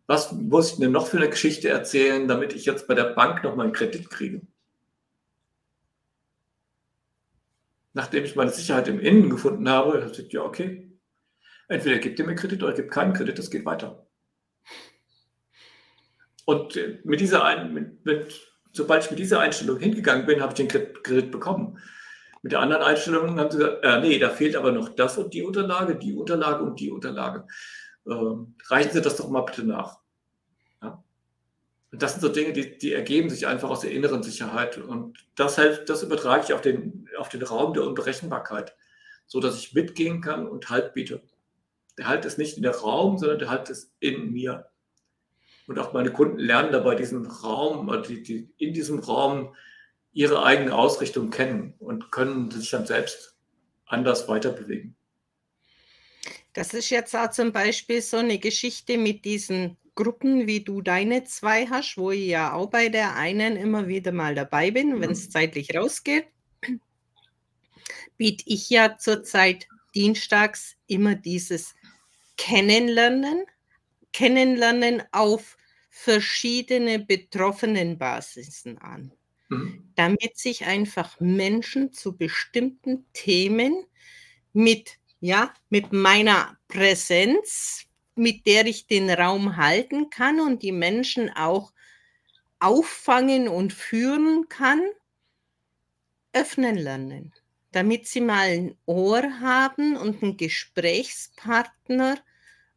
Was muss ich mir noch für eine Geschichte erzählen, damit ich jetzt bei der Bank noch mal einen Kredit kriege? Nachdem ich meine Sicherheit im Innen gefunden habe, habe ich ja, okay. Entweder gibt ihr mir Kredit oder gibt keinen Kredit, das geht weiter. Und mit dieser, mit, mit, sobald ich mit dieser Einstellung hingegangen bin, habe ich den Kredit bekommen. Mit der anderen Einstellung haben sie gesagt, äh, nee, da fehlt aber noch das und die Unterlage, die Unterlage und die Unterlage. Ähm, reichen Sie das doch mal bitte nach. Ja? Und das sind so Dinge, die, die ergeben sich einfach aus der inneren Sicherheit. Und das, hilft, das übertrage ich auf den, auf den Raum der Unberechenbarkeit, so dass ich mitgehen kann und Halt biete. Der Halt ist nicht in der Raum, sondern der Halt ist in mir. Und auch meine Kunden lernen dabei diesen Raum, die, die, in diesem Raum ihre eigene Ausrichtung kennen und können sich dann selbst anders weiter bewegen. Das ist jetzt auch zum Beispiel so eine Geschichte mit diesen Gruppen, wie du deine zwei hast, wo ich ja auch bei der einen immer wieder mal dabei bin, wenn es mhm. zeitlich rausgeht, biete ich ja zurzeit dienstags immer dieses Kennenlernen, Kennenlernen auf verschiedene betroffenen Basisen an. Mhm. Damit sich einfach Menschen zu bestimmten Themen mit, ja, mit meiner Präsenz, mit der ich den Raum halten kann und die Menschen auch auffangen und führen kann, öffnen lernen, damit sie mal ein Ohr haben und einen Gesprächspartner,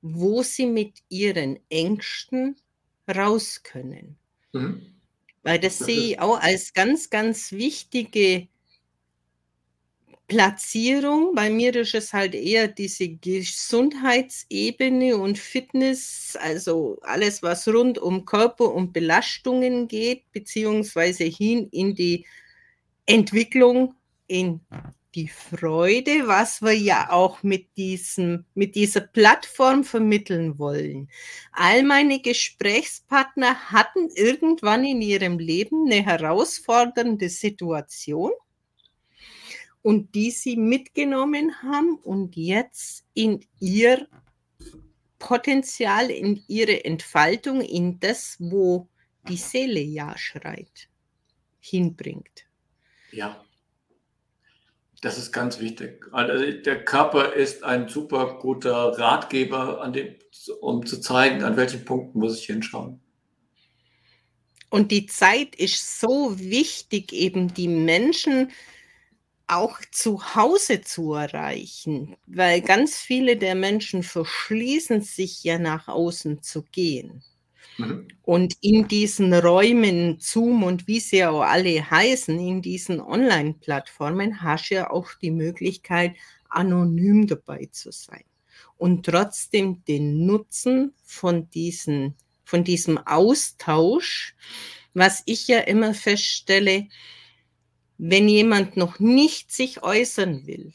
wo sie mit ihren Ängsten raus können. Mhm. Weil das sehe ich auch als ganz, ganz wichtige Platzierung. Bei mir ist es halt eher diese Gesundheitsebene und Fitness, also alles, was rund um Körper und Belastungen geht, beziehungsweise hin in die Entwicklung, in die Freude, was wir ja auch mit, diesem, mit dieser Plattform vermitteln wollen. All meine Gesprächspartner hatten irgendwann in ihrem Leben eine herausfordernde Situation und die sie mitgenommen haben und jetzt in ihr Potenzial, in ihre Entfaltung, in das, wo die Seele ja schreit, hinbringt. Ja, das ist ganz wichtig. Also der Körper ist ein super guter Ratgeber, dem, um zu zeigen, an welchen Punkten muss ich hinschauen. Und die Zeit ist so wichtig, eben die Menschen auch zu Hause zu erreichen, weil ganz viele der Menschen verschließen sich ja nach außen zu gehen. Mhm. Und in diesen Räumen, Zoom und wie sie auch alle heißen, in diesen Online-Plattformen, hast du ja auch die Möglichkeit, anonym dabei zu sein und trotzdem den Nutzen von, diesen, von diesem Austausch, was ich ja immer feststelle, wenn jemand noch nicht sich äußern will,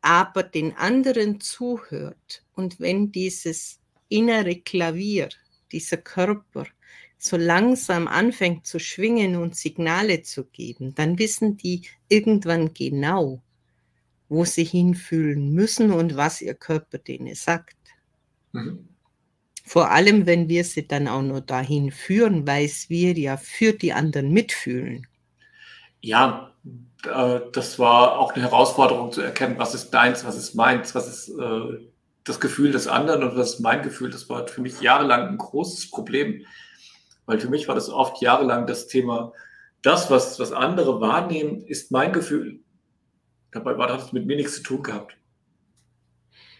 aber den anderen zuhört und wenn dieses innere Klavier dieser Körper so langsam anfängt zu schwingen und Signale zu geben, dann wissen die irgendwann genau, wo sie hinfühlen müssen und was ihr Körper denen sagt. Mhm. Vor allem, wenn wir sie dann auch nur dahin führen, weil wir ja für die anderen mitfühlen. Ja, äh, das war auch eine Herausforderung zu erkennen, was ist deins, was ist meins, was ist äh, das Gefühl des anderen und was ist mein Gefühl, das war für mich jahrelang ein großes Problem. Weil für mich war das oft jahrelang das Thema, das, was, was andere wahrnehmen, ist mein Gefühl. Dabei war das mit mir nichts zu tun gehabt.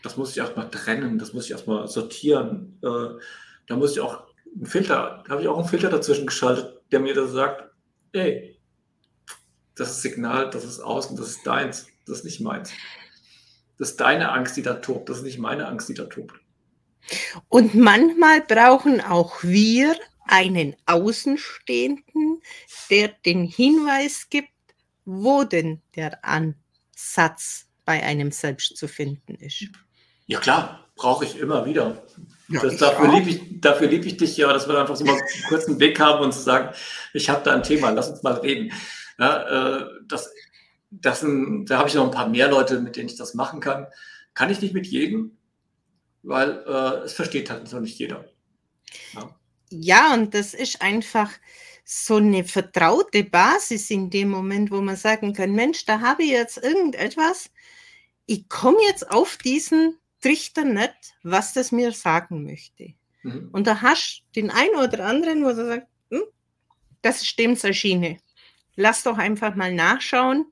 Das muss ich erstmal trennen, das muss ich erstmal sortieren. Äh, da muss ich auch einen Filter, da habe ich auch einen Filter dazwischen geschaltet, der mir da sagt, ey, das ist Signal, das ist außen, das ist deins, das ist nicht meins. Das ist deine Angst, die da tobt. Das ist nicht meine Angst, die da tobt. Und manchmal brauchen auch wir einen Außenstehenden, der den Hinweis gibt, wo denn der Ansatz bei einem selbst zu finden ist. Ja klar, brauche ich immer wieder. Ja, das, dafür, liebe ich, dafür liebe ich dich ja, dass wir einfach so mal einen kurzen Weg haben und zu sagen, ich habe da ein Thema, lass uns mal reden. Ja, äh, das das sind, da habe ich noch ein paar mehr Leute, mit denen ich das machen kann. Kann ich nicht mit jedem, weil äh, es versteht halt noch nicht jeder. Ja. ja, und das ist einfach so eine vertraute Basis in dem Moment, wo man sagen kann, Mensch, da habe ich jetzt irgendetwas, ich komme jetzt auf diesen Trichter nicht, was das mir sagen möchte. Mhm. Und da hast du den einen oder anderen, wo du sagst, hm, das ist dem Schiene. Lass doch einfach mal nachschauen,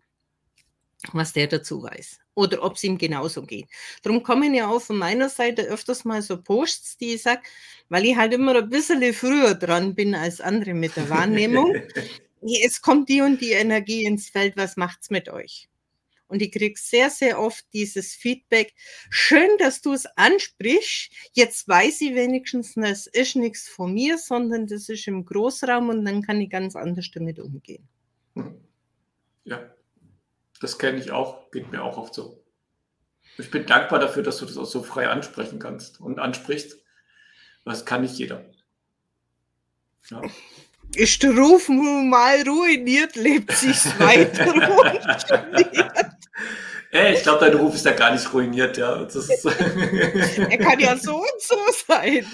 was der dazu weiß oder ob es ihm genauso geht. Darum kommen ja auch von meiner Seite öfters mal so Posts, die ich sage, weil ich halt immer ein bisschen früher dran bin als andere mit der Wahrnehmung. [laughs] es kommt die und die Energie ins Feld, was macht's mit euch? Und ich kriege sehr, sehr oft dieses Feedback. Schön, dass du es ansprichst. Jetzt weiß ich wenigstens, das ist nichts von mir, sondern das ist im Großraum und dann kann ich ganz anders damit umgehen. Ja, das kenne ich auch, geht mir auch oft so. Ich bin dankbar dafür, dass du das auch so frei ansprechen kannst und ansprichst. Das kann nicht jeder. Ja. Ist der Ruf mal ruiniert, lebt sich weiter. [laughs] Ey, ich glaube, dein Ruf ist ja gar nicht ruiniert, ja. [laughs] [laughs] er kann ja so und so sein.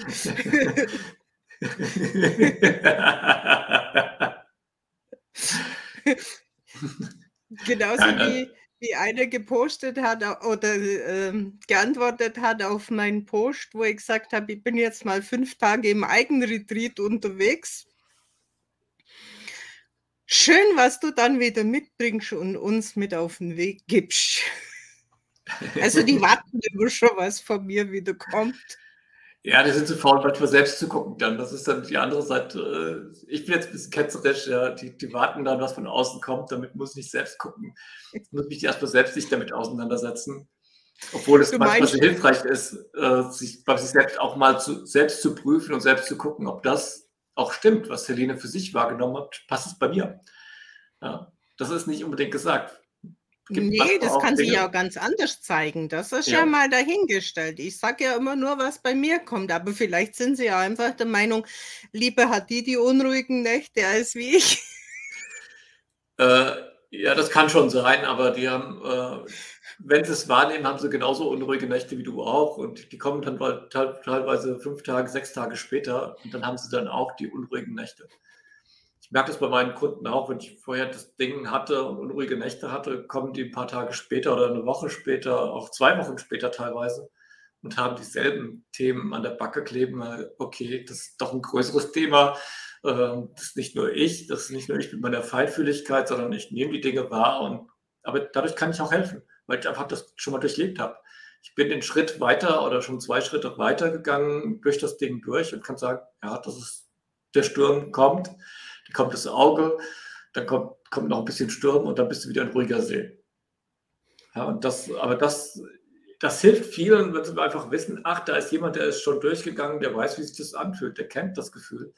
Genauso wie, wie einer gepostet hat oder ähm, geantwortet hat auf meinen Post, wo ich gesagt habe, ich bin jetzt mal fünf Tage im Eigenretreat unterwegs. Schön, was du dann wieder mitbringst und uns mit auf den Weg gibst. [laughs] Also die warten immer schon, was von mir wieder kommt. Ja, die sind zu faul, manchmal selbst zu gucken dann. Das ist dann die andere Seite. Äh, ich bin jetzt ein bisschen ketzerisch, ja. Die, die warten dann, was von außen kommt. Damit muss ich nicht selbst gucken. Jetzt muss mich erstmal selbst nicht damit auseinandersetzen. Obwohl es manchmal sehr hilfreich ist, äh, sich bei sich selbst auch mal zu, selbst zu prüfen und selbst zu gucken, ob das auch stimmt, was Helene für sich wahrgenommen hat. Passt es bei mir? Ja, das ist nicht unbedingt gesagt. Nee, das kann sich ja auch ganz anders zeigen. Das ist ja, ja mal dahingestellt. Ich sage ja immer nur, was bei mir kommt. Aber vielleicht sind Sie ja einfach der Meinung, lieber hat die die unruhigen Nächte als wie ich. Äh, ja, das kann schon sein, aber die haben, äh, wenn sie es wahrnehmen, haben sie genauso unruhige Nächte wie du auch. Und die kommen dann teilweise fünf Tage, sechs Tage später. Und dann haben sie dann auch die unruhigen Nächte ich merke das bei meinen Kunden auch, wenn ich vorher das Ding hatte und unruhige Nächte hatte, kommen die ein paar Tage später oder eine Woche später, auch zwei Wochen später teilweise und haben dieselben Themen an der Backe kleben. Okay, das ist doch ein größeres Thema. Ähm, das ist nicht nur ich, das ist nicht nur ich mit meiner Feinfühligkeit, sondern ich nehme die Dinge wahr und aber dadurch kann ich auch helfen, weil ich einfach das schon mal durchlebt habe. Ich bin den Schritt weiter oder schon zwei Schritte weiter gegangen durch das Ding durch und kann sagen, ja, das ist der Sturm kommt kommt das Auge, dann kommt, kommt noch ein bisschen Sturm und dann bist du wieder ein ruhiger See. Ja, und das, aber das, das hilft vielen, wenn sie einfach wissen, ach, da ist jemand, der ist schon durchgegangen, der weiß, wie sich das anfühlt, der kennt das Gefühl.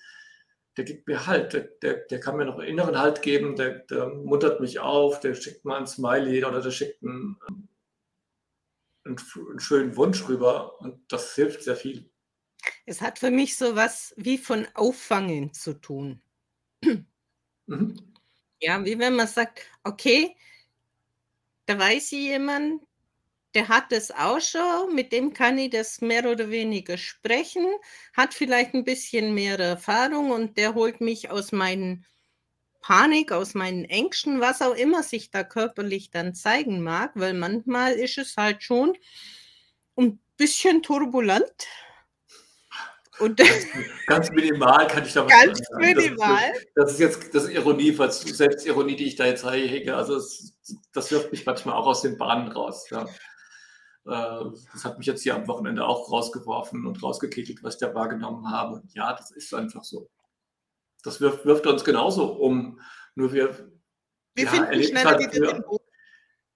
Der gibt mir Halt, der, der, der kann mir noch inneren Halt geben, der, der muntert mich auf, der schickt mal ein Smiley oder der schickt einen, einen, einen schönen Wunsch rüber und das hilft sehr viel. Es hat für mich so was wie von Auffangen zu tun. Mhm. Ja, wie wenn man sagt, okay, da weiß ich jemand, der hat das auch schon, mit dem kann ich das mehr oder weniger sprechen, hat vielleicht ein bisschen mehr Erfahrung und der holt mich aus meinen Panik, aus meinen Ängsten, was auch immer sich da körperlich dann zeigen mag, weil manchmal ist es halt schon ein bisschen turbulent und ganz, minimal kann ich da was Ganz sagen. minimal. Das, das, ist jetzt das ist Ironie, Selbstironie, die ich da jetzt hege. Also es, das wirft mich manchmal auch aus den Bahnen raus. Ja. Äh, das hat mich jetzt hier am Wochenende auch rausgeworfen und rausgekickelt, was ich da wahrgenommen habe. Ja, das ist einfach so. Das wirft, wirft uns genauso um. Nur wir, wir ja, finden schneller wieder den Boden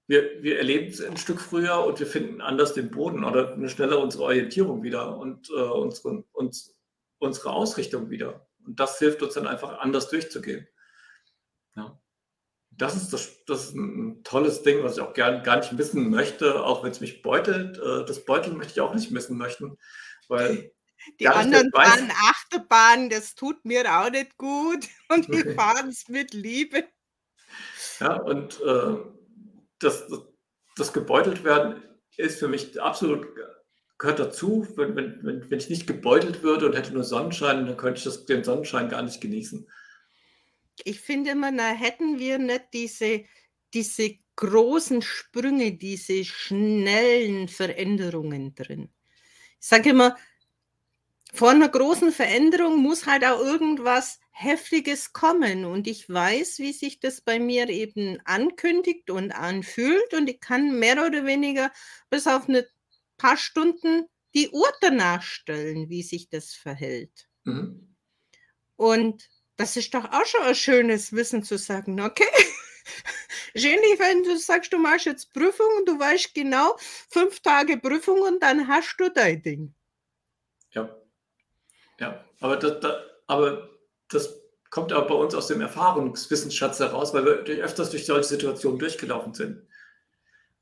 wir, wir erleben es ein Stück früher und wir finden anders den Boden oder eine schneller unsere Orientierung wieder und äh, unsere, uns, unsere Ausrichtung wieder. Und das hilft uns dann einfach anders durchzugehen. Ja. Das ist, das, das ist ein tolles Ding, was ich auch gern, gar nicht missen möchte, auch wenn es mich beutelt. Äh, das Beuteln möchte ich auch nicht missen möchten, weil die anderen fahren Achterbahn, das tut mir auch nicht gut [laughs] und die [laughs] fahren es mit Liebe. Ja, und äh, das, das, das gebeutelt werden ist für mich absolut gehört dazu. Wenn, wenn, wenn, ich nicht gebeutelt würde und hätte nur Sonnenschein, dann könnte ich das, den Sonnenschein gar nicht genießen. Ich finde immer, da hätten wir nicht diese, diese großen Sprünge, diese schnellen Veränderungen drin. Ich sage immer, vor einer großen Veränderung muss halt auch irgendwas Heftiges kommen und ich weiß, wie sich das bei mir eben ankündigt und anfühlt und ich kann mehr oder weniger bis auf ein paar Stunden die Uhr danach stellen, wie sich das verhält. Mhm. Und das ist doch auch schon ein schönes Wissen zu sagen, okay, [laughs] Jenny, wenn du sagst, du machst jetzt Prüfung und du weißt genau, fünf Tage Prüfung und dann hast du dein Ding. Ja. Ja, aber das, das aber das kommt aber bei uns aus dem Erfahrungswissensschatz heraus, weil wir öfters durch solche Situationen durchgelaufen sind.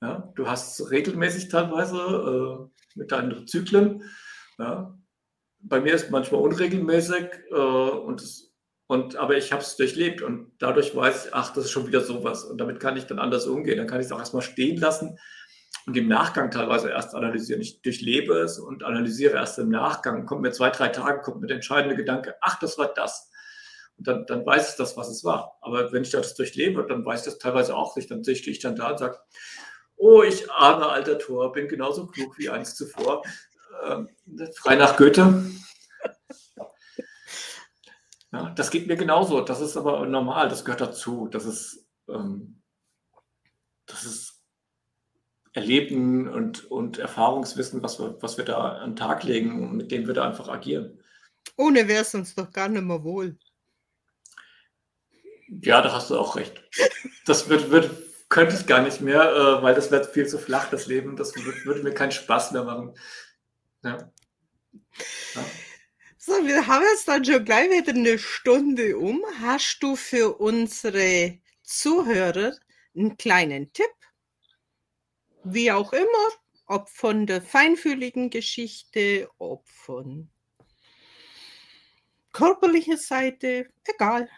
Ja, du hast regelmäßig teilweise äh, mit deinen Zyklen. Ja. Bei mir ist es manchmal unregelmäßig, äh, und, es, und, aber ich habe es durchlebt und dadurch weiß ich, ach, das ist schon wieder sowas. Und damit kann ich dann anders umgehen. Dann kann ich es auch erstmal stehen lassen und im Nachgang teilweise erst analysieren. Ich durchlebe es und analysiere erst im Nachgang. Kommt mir zwei, drei Tage, kommt mir der entscheidende Gedanke, ach, das war das. Und dann, dann weiß ich das, was es war. Aber wenn ich das durchlebe, dann weiß ich das teilweise auch nicht. Dann stehe ich dann da und sage, oh, ich arme alter Tor, bin genauso klug wie eins zuvor. Ähm, frei nach Goethe. Ja, das geht mir genauso. Das ist aber normal, das gehört dazu. Das ist, ähm, das ist Erleben und, und Erfahrungswissen, was wir, was wir da an den Tag legen und mit dem wir da einfach agieren. Ohne wäre es uns doch gar nicht mehr wohl. Ja, da hast du auch recht. Das wird, wird, könnte ich gar nicht mehr, äh, weil das wird viel zu flach, das Leben. Das wird, würde mir keinen Spaß mehr machen. Ja. ja. So, wir haben jetzt dann schon gleich wieder eine Stunde um. Hast du für unsere Zuhörer einen kleinen Tipp? Wie auch immer, ob von der feinfühligen Geschichte, ob von körperlicher Seite, egal.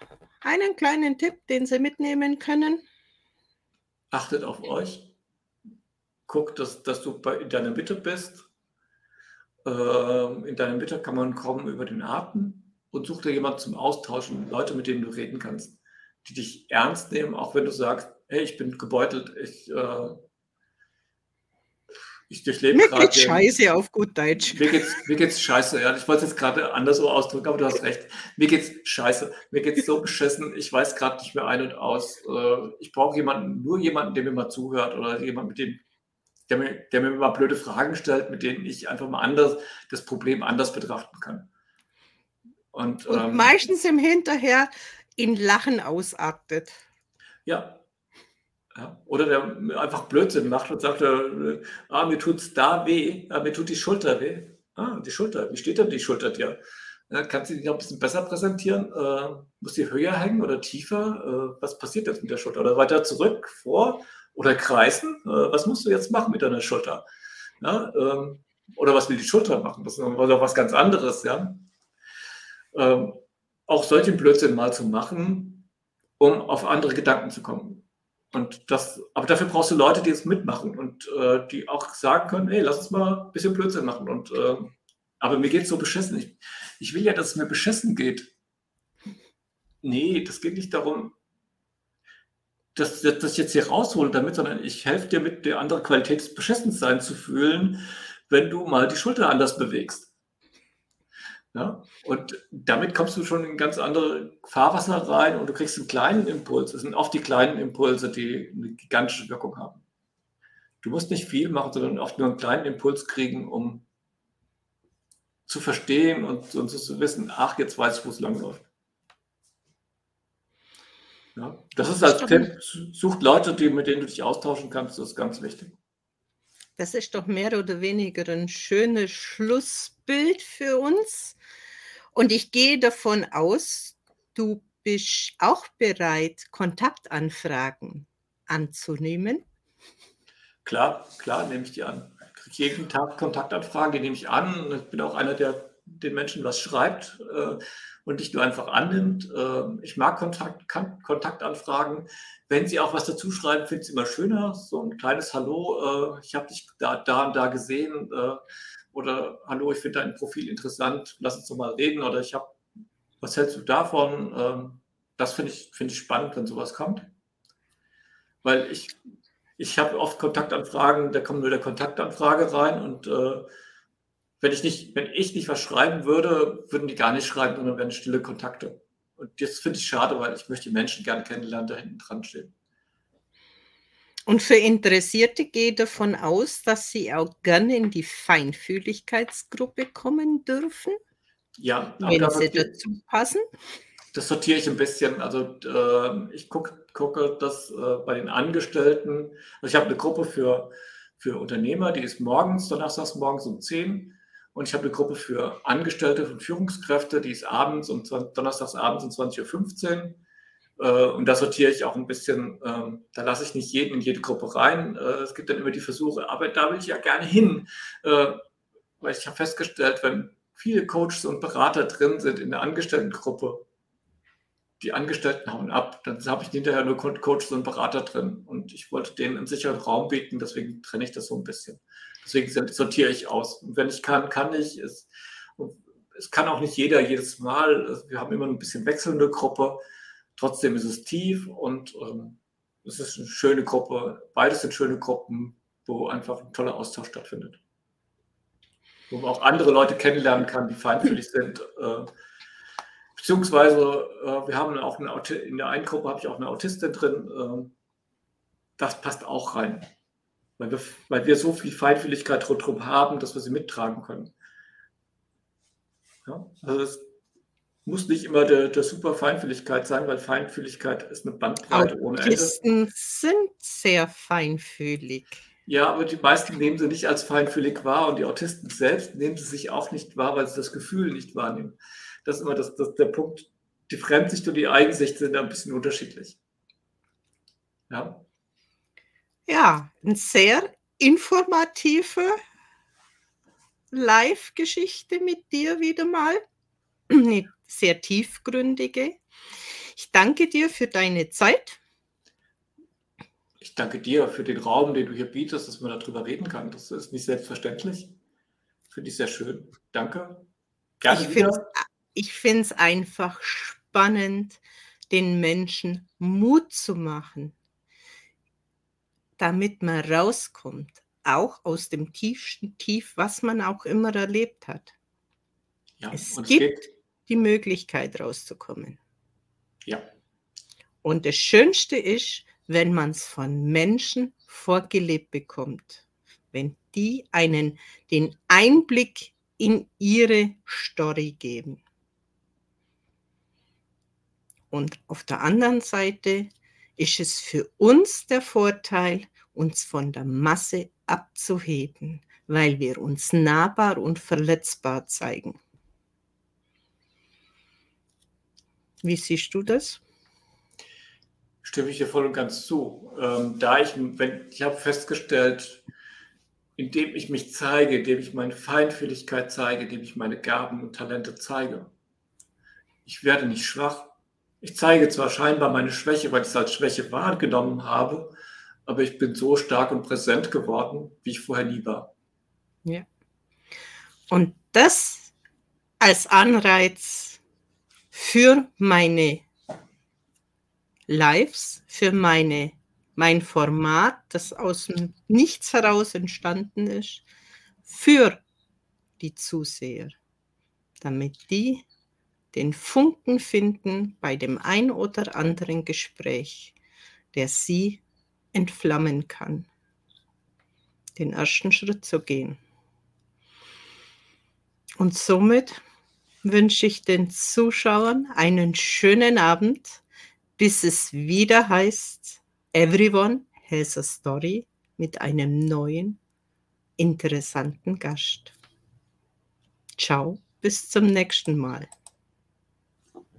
Einen kleinen Tipp, den Sie mitnehmen können. Achtet auf euch. Guckt, dass, dass du bei, in deiner Mitte bist. Ähm, in deiner Mitte kann man kommen über den Atem und such dir jemanden zum Austauschen, Leute, mit denen du reden kannst, die dich ernst nehmen, auch wenn du sagst, hey, ich bin gebeutelt, ich äh, ich durchlebe gerade. Mir geht's scheiße auf gut Deutsch. Mir geht's, mir geht's scheiße, ja. Ich wollte es jetzt gerade anders so ausdrücken, aber du hast recht. Mir geht's scheiße. Mir geht's so beschissen. Ich weiß gerade nicht mehr ein und aus. Äh, ich brauche jemanden, nur jemanden, der mir mal zuhört oder jemand, mit dem, der mir, der mir mal blöde Fragen stellt, mit denen ich einfach mal anders das Problem anders betrachten kann. Und, und ähm, meistens im Hinterher in Lachen ausartet. Ja, ja, oder der einfach Blödsinn macht und sagt, äh, ah, mir tut's da weh, ah, mir tut die Schulter weh. Ah, die Schulter, wie steht denn die Schulter dir? Ja, kannst du die noch ein bisschen besser präsentieren? Äh, muss die höher hängen oder tiefer? Äh, was passiert jetzt mit der Schulter? Oder weiter zurück, vor oder kreisen? Äh, was musst du jetzt machen mit deiner Schulter? Ja, ähm, oder was will die Schulter machen? Das ist noch was ganz anderes, ja. Ähm, auch solche Blödsinn mal zu machen, um auf andere Gedanken zu kommen. Und das, aber dafür brauchst du Leute, die es mitmachen und äh, die auch sagen können, hey, lass uns mal ein bisschen Blödsinn machen. Und, äh, aber mir geht es so beschissen. Ich, ich will ja, dass es mir beschissen geht. Nee, das geht nicht darum, dass, dass, dass jetzt hier raushole damit, sondern ich helfe dir mit der anderen Qualität des Beschissenseins zu fühlen, wenn du mal die Schulter anders bewegst. Ja? Und damit kommst du schon in ganz andere Fahrwasser rein und du kriegst einen kleinen Impuls. Es sind oft die kleinen Impulse, die eine gigantische Wirkung haben. Du musst nicht viel machen, sondern oft nur einen kleinen Impuls kriegen, um zu verstehen und, und zu wissen, ach, jetzt weiß ich, wo es lang läuft. Ja, das ist als Tipp, sucht Leute, die, mit denen du dich austauschen kannst, das ist ganz wichtig. Das ist doch mehr oder weniger ein schönes Schlussbild für uns. Und ich gehe davon aus, du bist auch bereit, Kontaktanfragen anzunehmen. Klar, klar, nehme ich die an. Ich kriege jeden Tag Kontaktanfragen, die nehme ich an. Ich bin auch einer, der den Menschen was schreibt äh, und nicht nur einfach annimmt. Äh, ich mag Kontakt, Kontaktanfragen. Wenn Sie auch was dazu schreiben, finde ich es immer schöner. So ein kleines Hallo, äh, ich habe dich da, da und da gesehen. Äh, oder Hallo, ich finde dein Profil interessant, lass uns doch mal reden. Oder ich habe, was hältst du davon? Ähm, das finde ich, find ich spannend, wenn sowas kommt. Weil ich, ich habe oft Kontaktanfragen, da kommt nur der Kontaktanfrage rein und äh, wenn ich nicht, wenn ich nicht was schreiben würde, würden die gar nicht schreiben, sondern wären stille Kontakte. Und das finde ich schade, weil ich möchte die Menschen gerne kennenlernen, da hinten dran stehen. Und für Interessierte geht davon aus, dass sie auch gerne in die Feinfühligkeitsgruppe kommen dürfen. Ja, wenn sie dazu passen. Das sortiere ich ein bisschen. Also äh, ich guck, gucke das äh, bei den Angestellten. Also ich habe eine Gruppe für, für Unternehmer, die ist morgens, donnerstags morgens um 10 und ich habe eine Gruppe für Angestellte und Führungskräfte, die ist abends und donnerstags abends um 20.15 Uhr. Äh, und da sortiere ich auch ein bisschen, ähm, da lasse ich nicht jeden in jede Gruppe rein. Äh, es gibt dann immer die Versuche, aber da will ich ja gerne hin, äh, weil ich habe festgestellt, wenn viele Coaches und Berater drin sind in der Angestelltengruppe, die Angestellten hauen ab, dann habe ich hinterher nur Coaches und Berater drin. Und ich wollte denen einen sicheren Raum bieten, deswegen trenne ich das so ein bisschen. Deswegen sortiere ich aus. Und wenn ich kann, kann ich. Es, es kann auch nicht jeder jedes Mal. Also wir haben immer ein bisschen wechselnde Gruppe. Trotzdem ist es tief und ähm, es ist eine schöne Gruppe. Beides sind schöne Gruppen, wo einfach ein toller Austausch stattfindet. Wo man auch andere Leute kennenlernen kann, die feinfühlig sind. Äh, beziehungsweise äh, wir haben auch eine, in der einen Gruppe habe ich auch eine Autistin drin. Äh, das passt auch rein. weil wir, weil wir so viel Feinfühligkeit rundherum haben, dass wir sie mittragen können. Ja, also es muss nicht immer der, der super Feinfühligkeit sein, weil Feinfühligkeit ist eine Bandbreite ohne Ende. Autisten sind sehr feinfühlig. Ja, aber die meisten nehmen sie nicht als feinfühlig wahr und die Autisten selbst nehmen sie sich auch nicht wahr, weil sie das Gefühl nicht wahrnehmen. Das ist immer das, das, der Punkt. Die Fremdsicht und die Eigensicht sind da ein bisschen unterschiedlich. Ja. Ja, eine sehr informative Live-Geschichte mit dir wieder mal. [clears throat] Eine sehr tiefgründige. Ich danke dir für deine Zeit. Ich danke dir für den Raum, den du hier bietest, dass man darüber reden kann. Das ist nicht selbstverständlich. Finde ich sehr schön. Danke. Gerne ich finde es einfach spannend, den Menschen Mut zu machen, damit man rauskommt, auch aus dem tiefsten Tief, was man auch immer erlebt hat. Ja, es gibt es die Möglichkeit rauszukommen. Ja. Und das Schönste ist, wenn man es von Menschen vorgelebt bekommt, wenn die einen den Einblick in ihre Story geben. Und auf der anderen Seite ist es für uns der Vorteil, uns von der Masse abzuheben, weil wir uns nahbar und verletzbar zeigen. Wie siehst du das? Stimme ich dir voll und ganz zu. Ähm, da ich, wenn, ich habe festgestellt, indem ich mich zeige, indem ich meine Feinfühligkeit zeige, indem ich meine Gaben und Talente zeige, ich werde nicht schwach. Ich zeige zwar scheinbar meine Schwäche, weil ich es als Schwäche wahrgenommen habe, aber ich bin so stark und präsent geworden, wie ich vorher nie war. Ja. Und das als Anreiz für meine Lives, für meine, mein Format, das aus dem Nichts heraus entstanden ist, für die Zuseher, damit die den Funken finden bei dem ein oder anderen Gespräch, der sie entflammen kann, den ersten Schritt zu gehen. Und somit wünsche ich den Zuschauern einen schönen Abend, bis es wieder heißt, Everyone has a Story mit einem neuen, interessanten Gast. Ciao, bis zum nächsten Mal.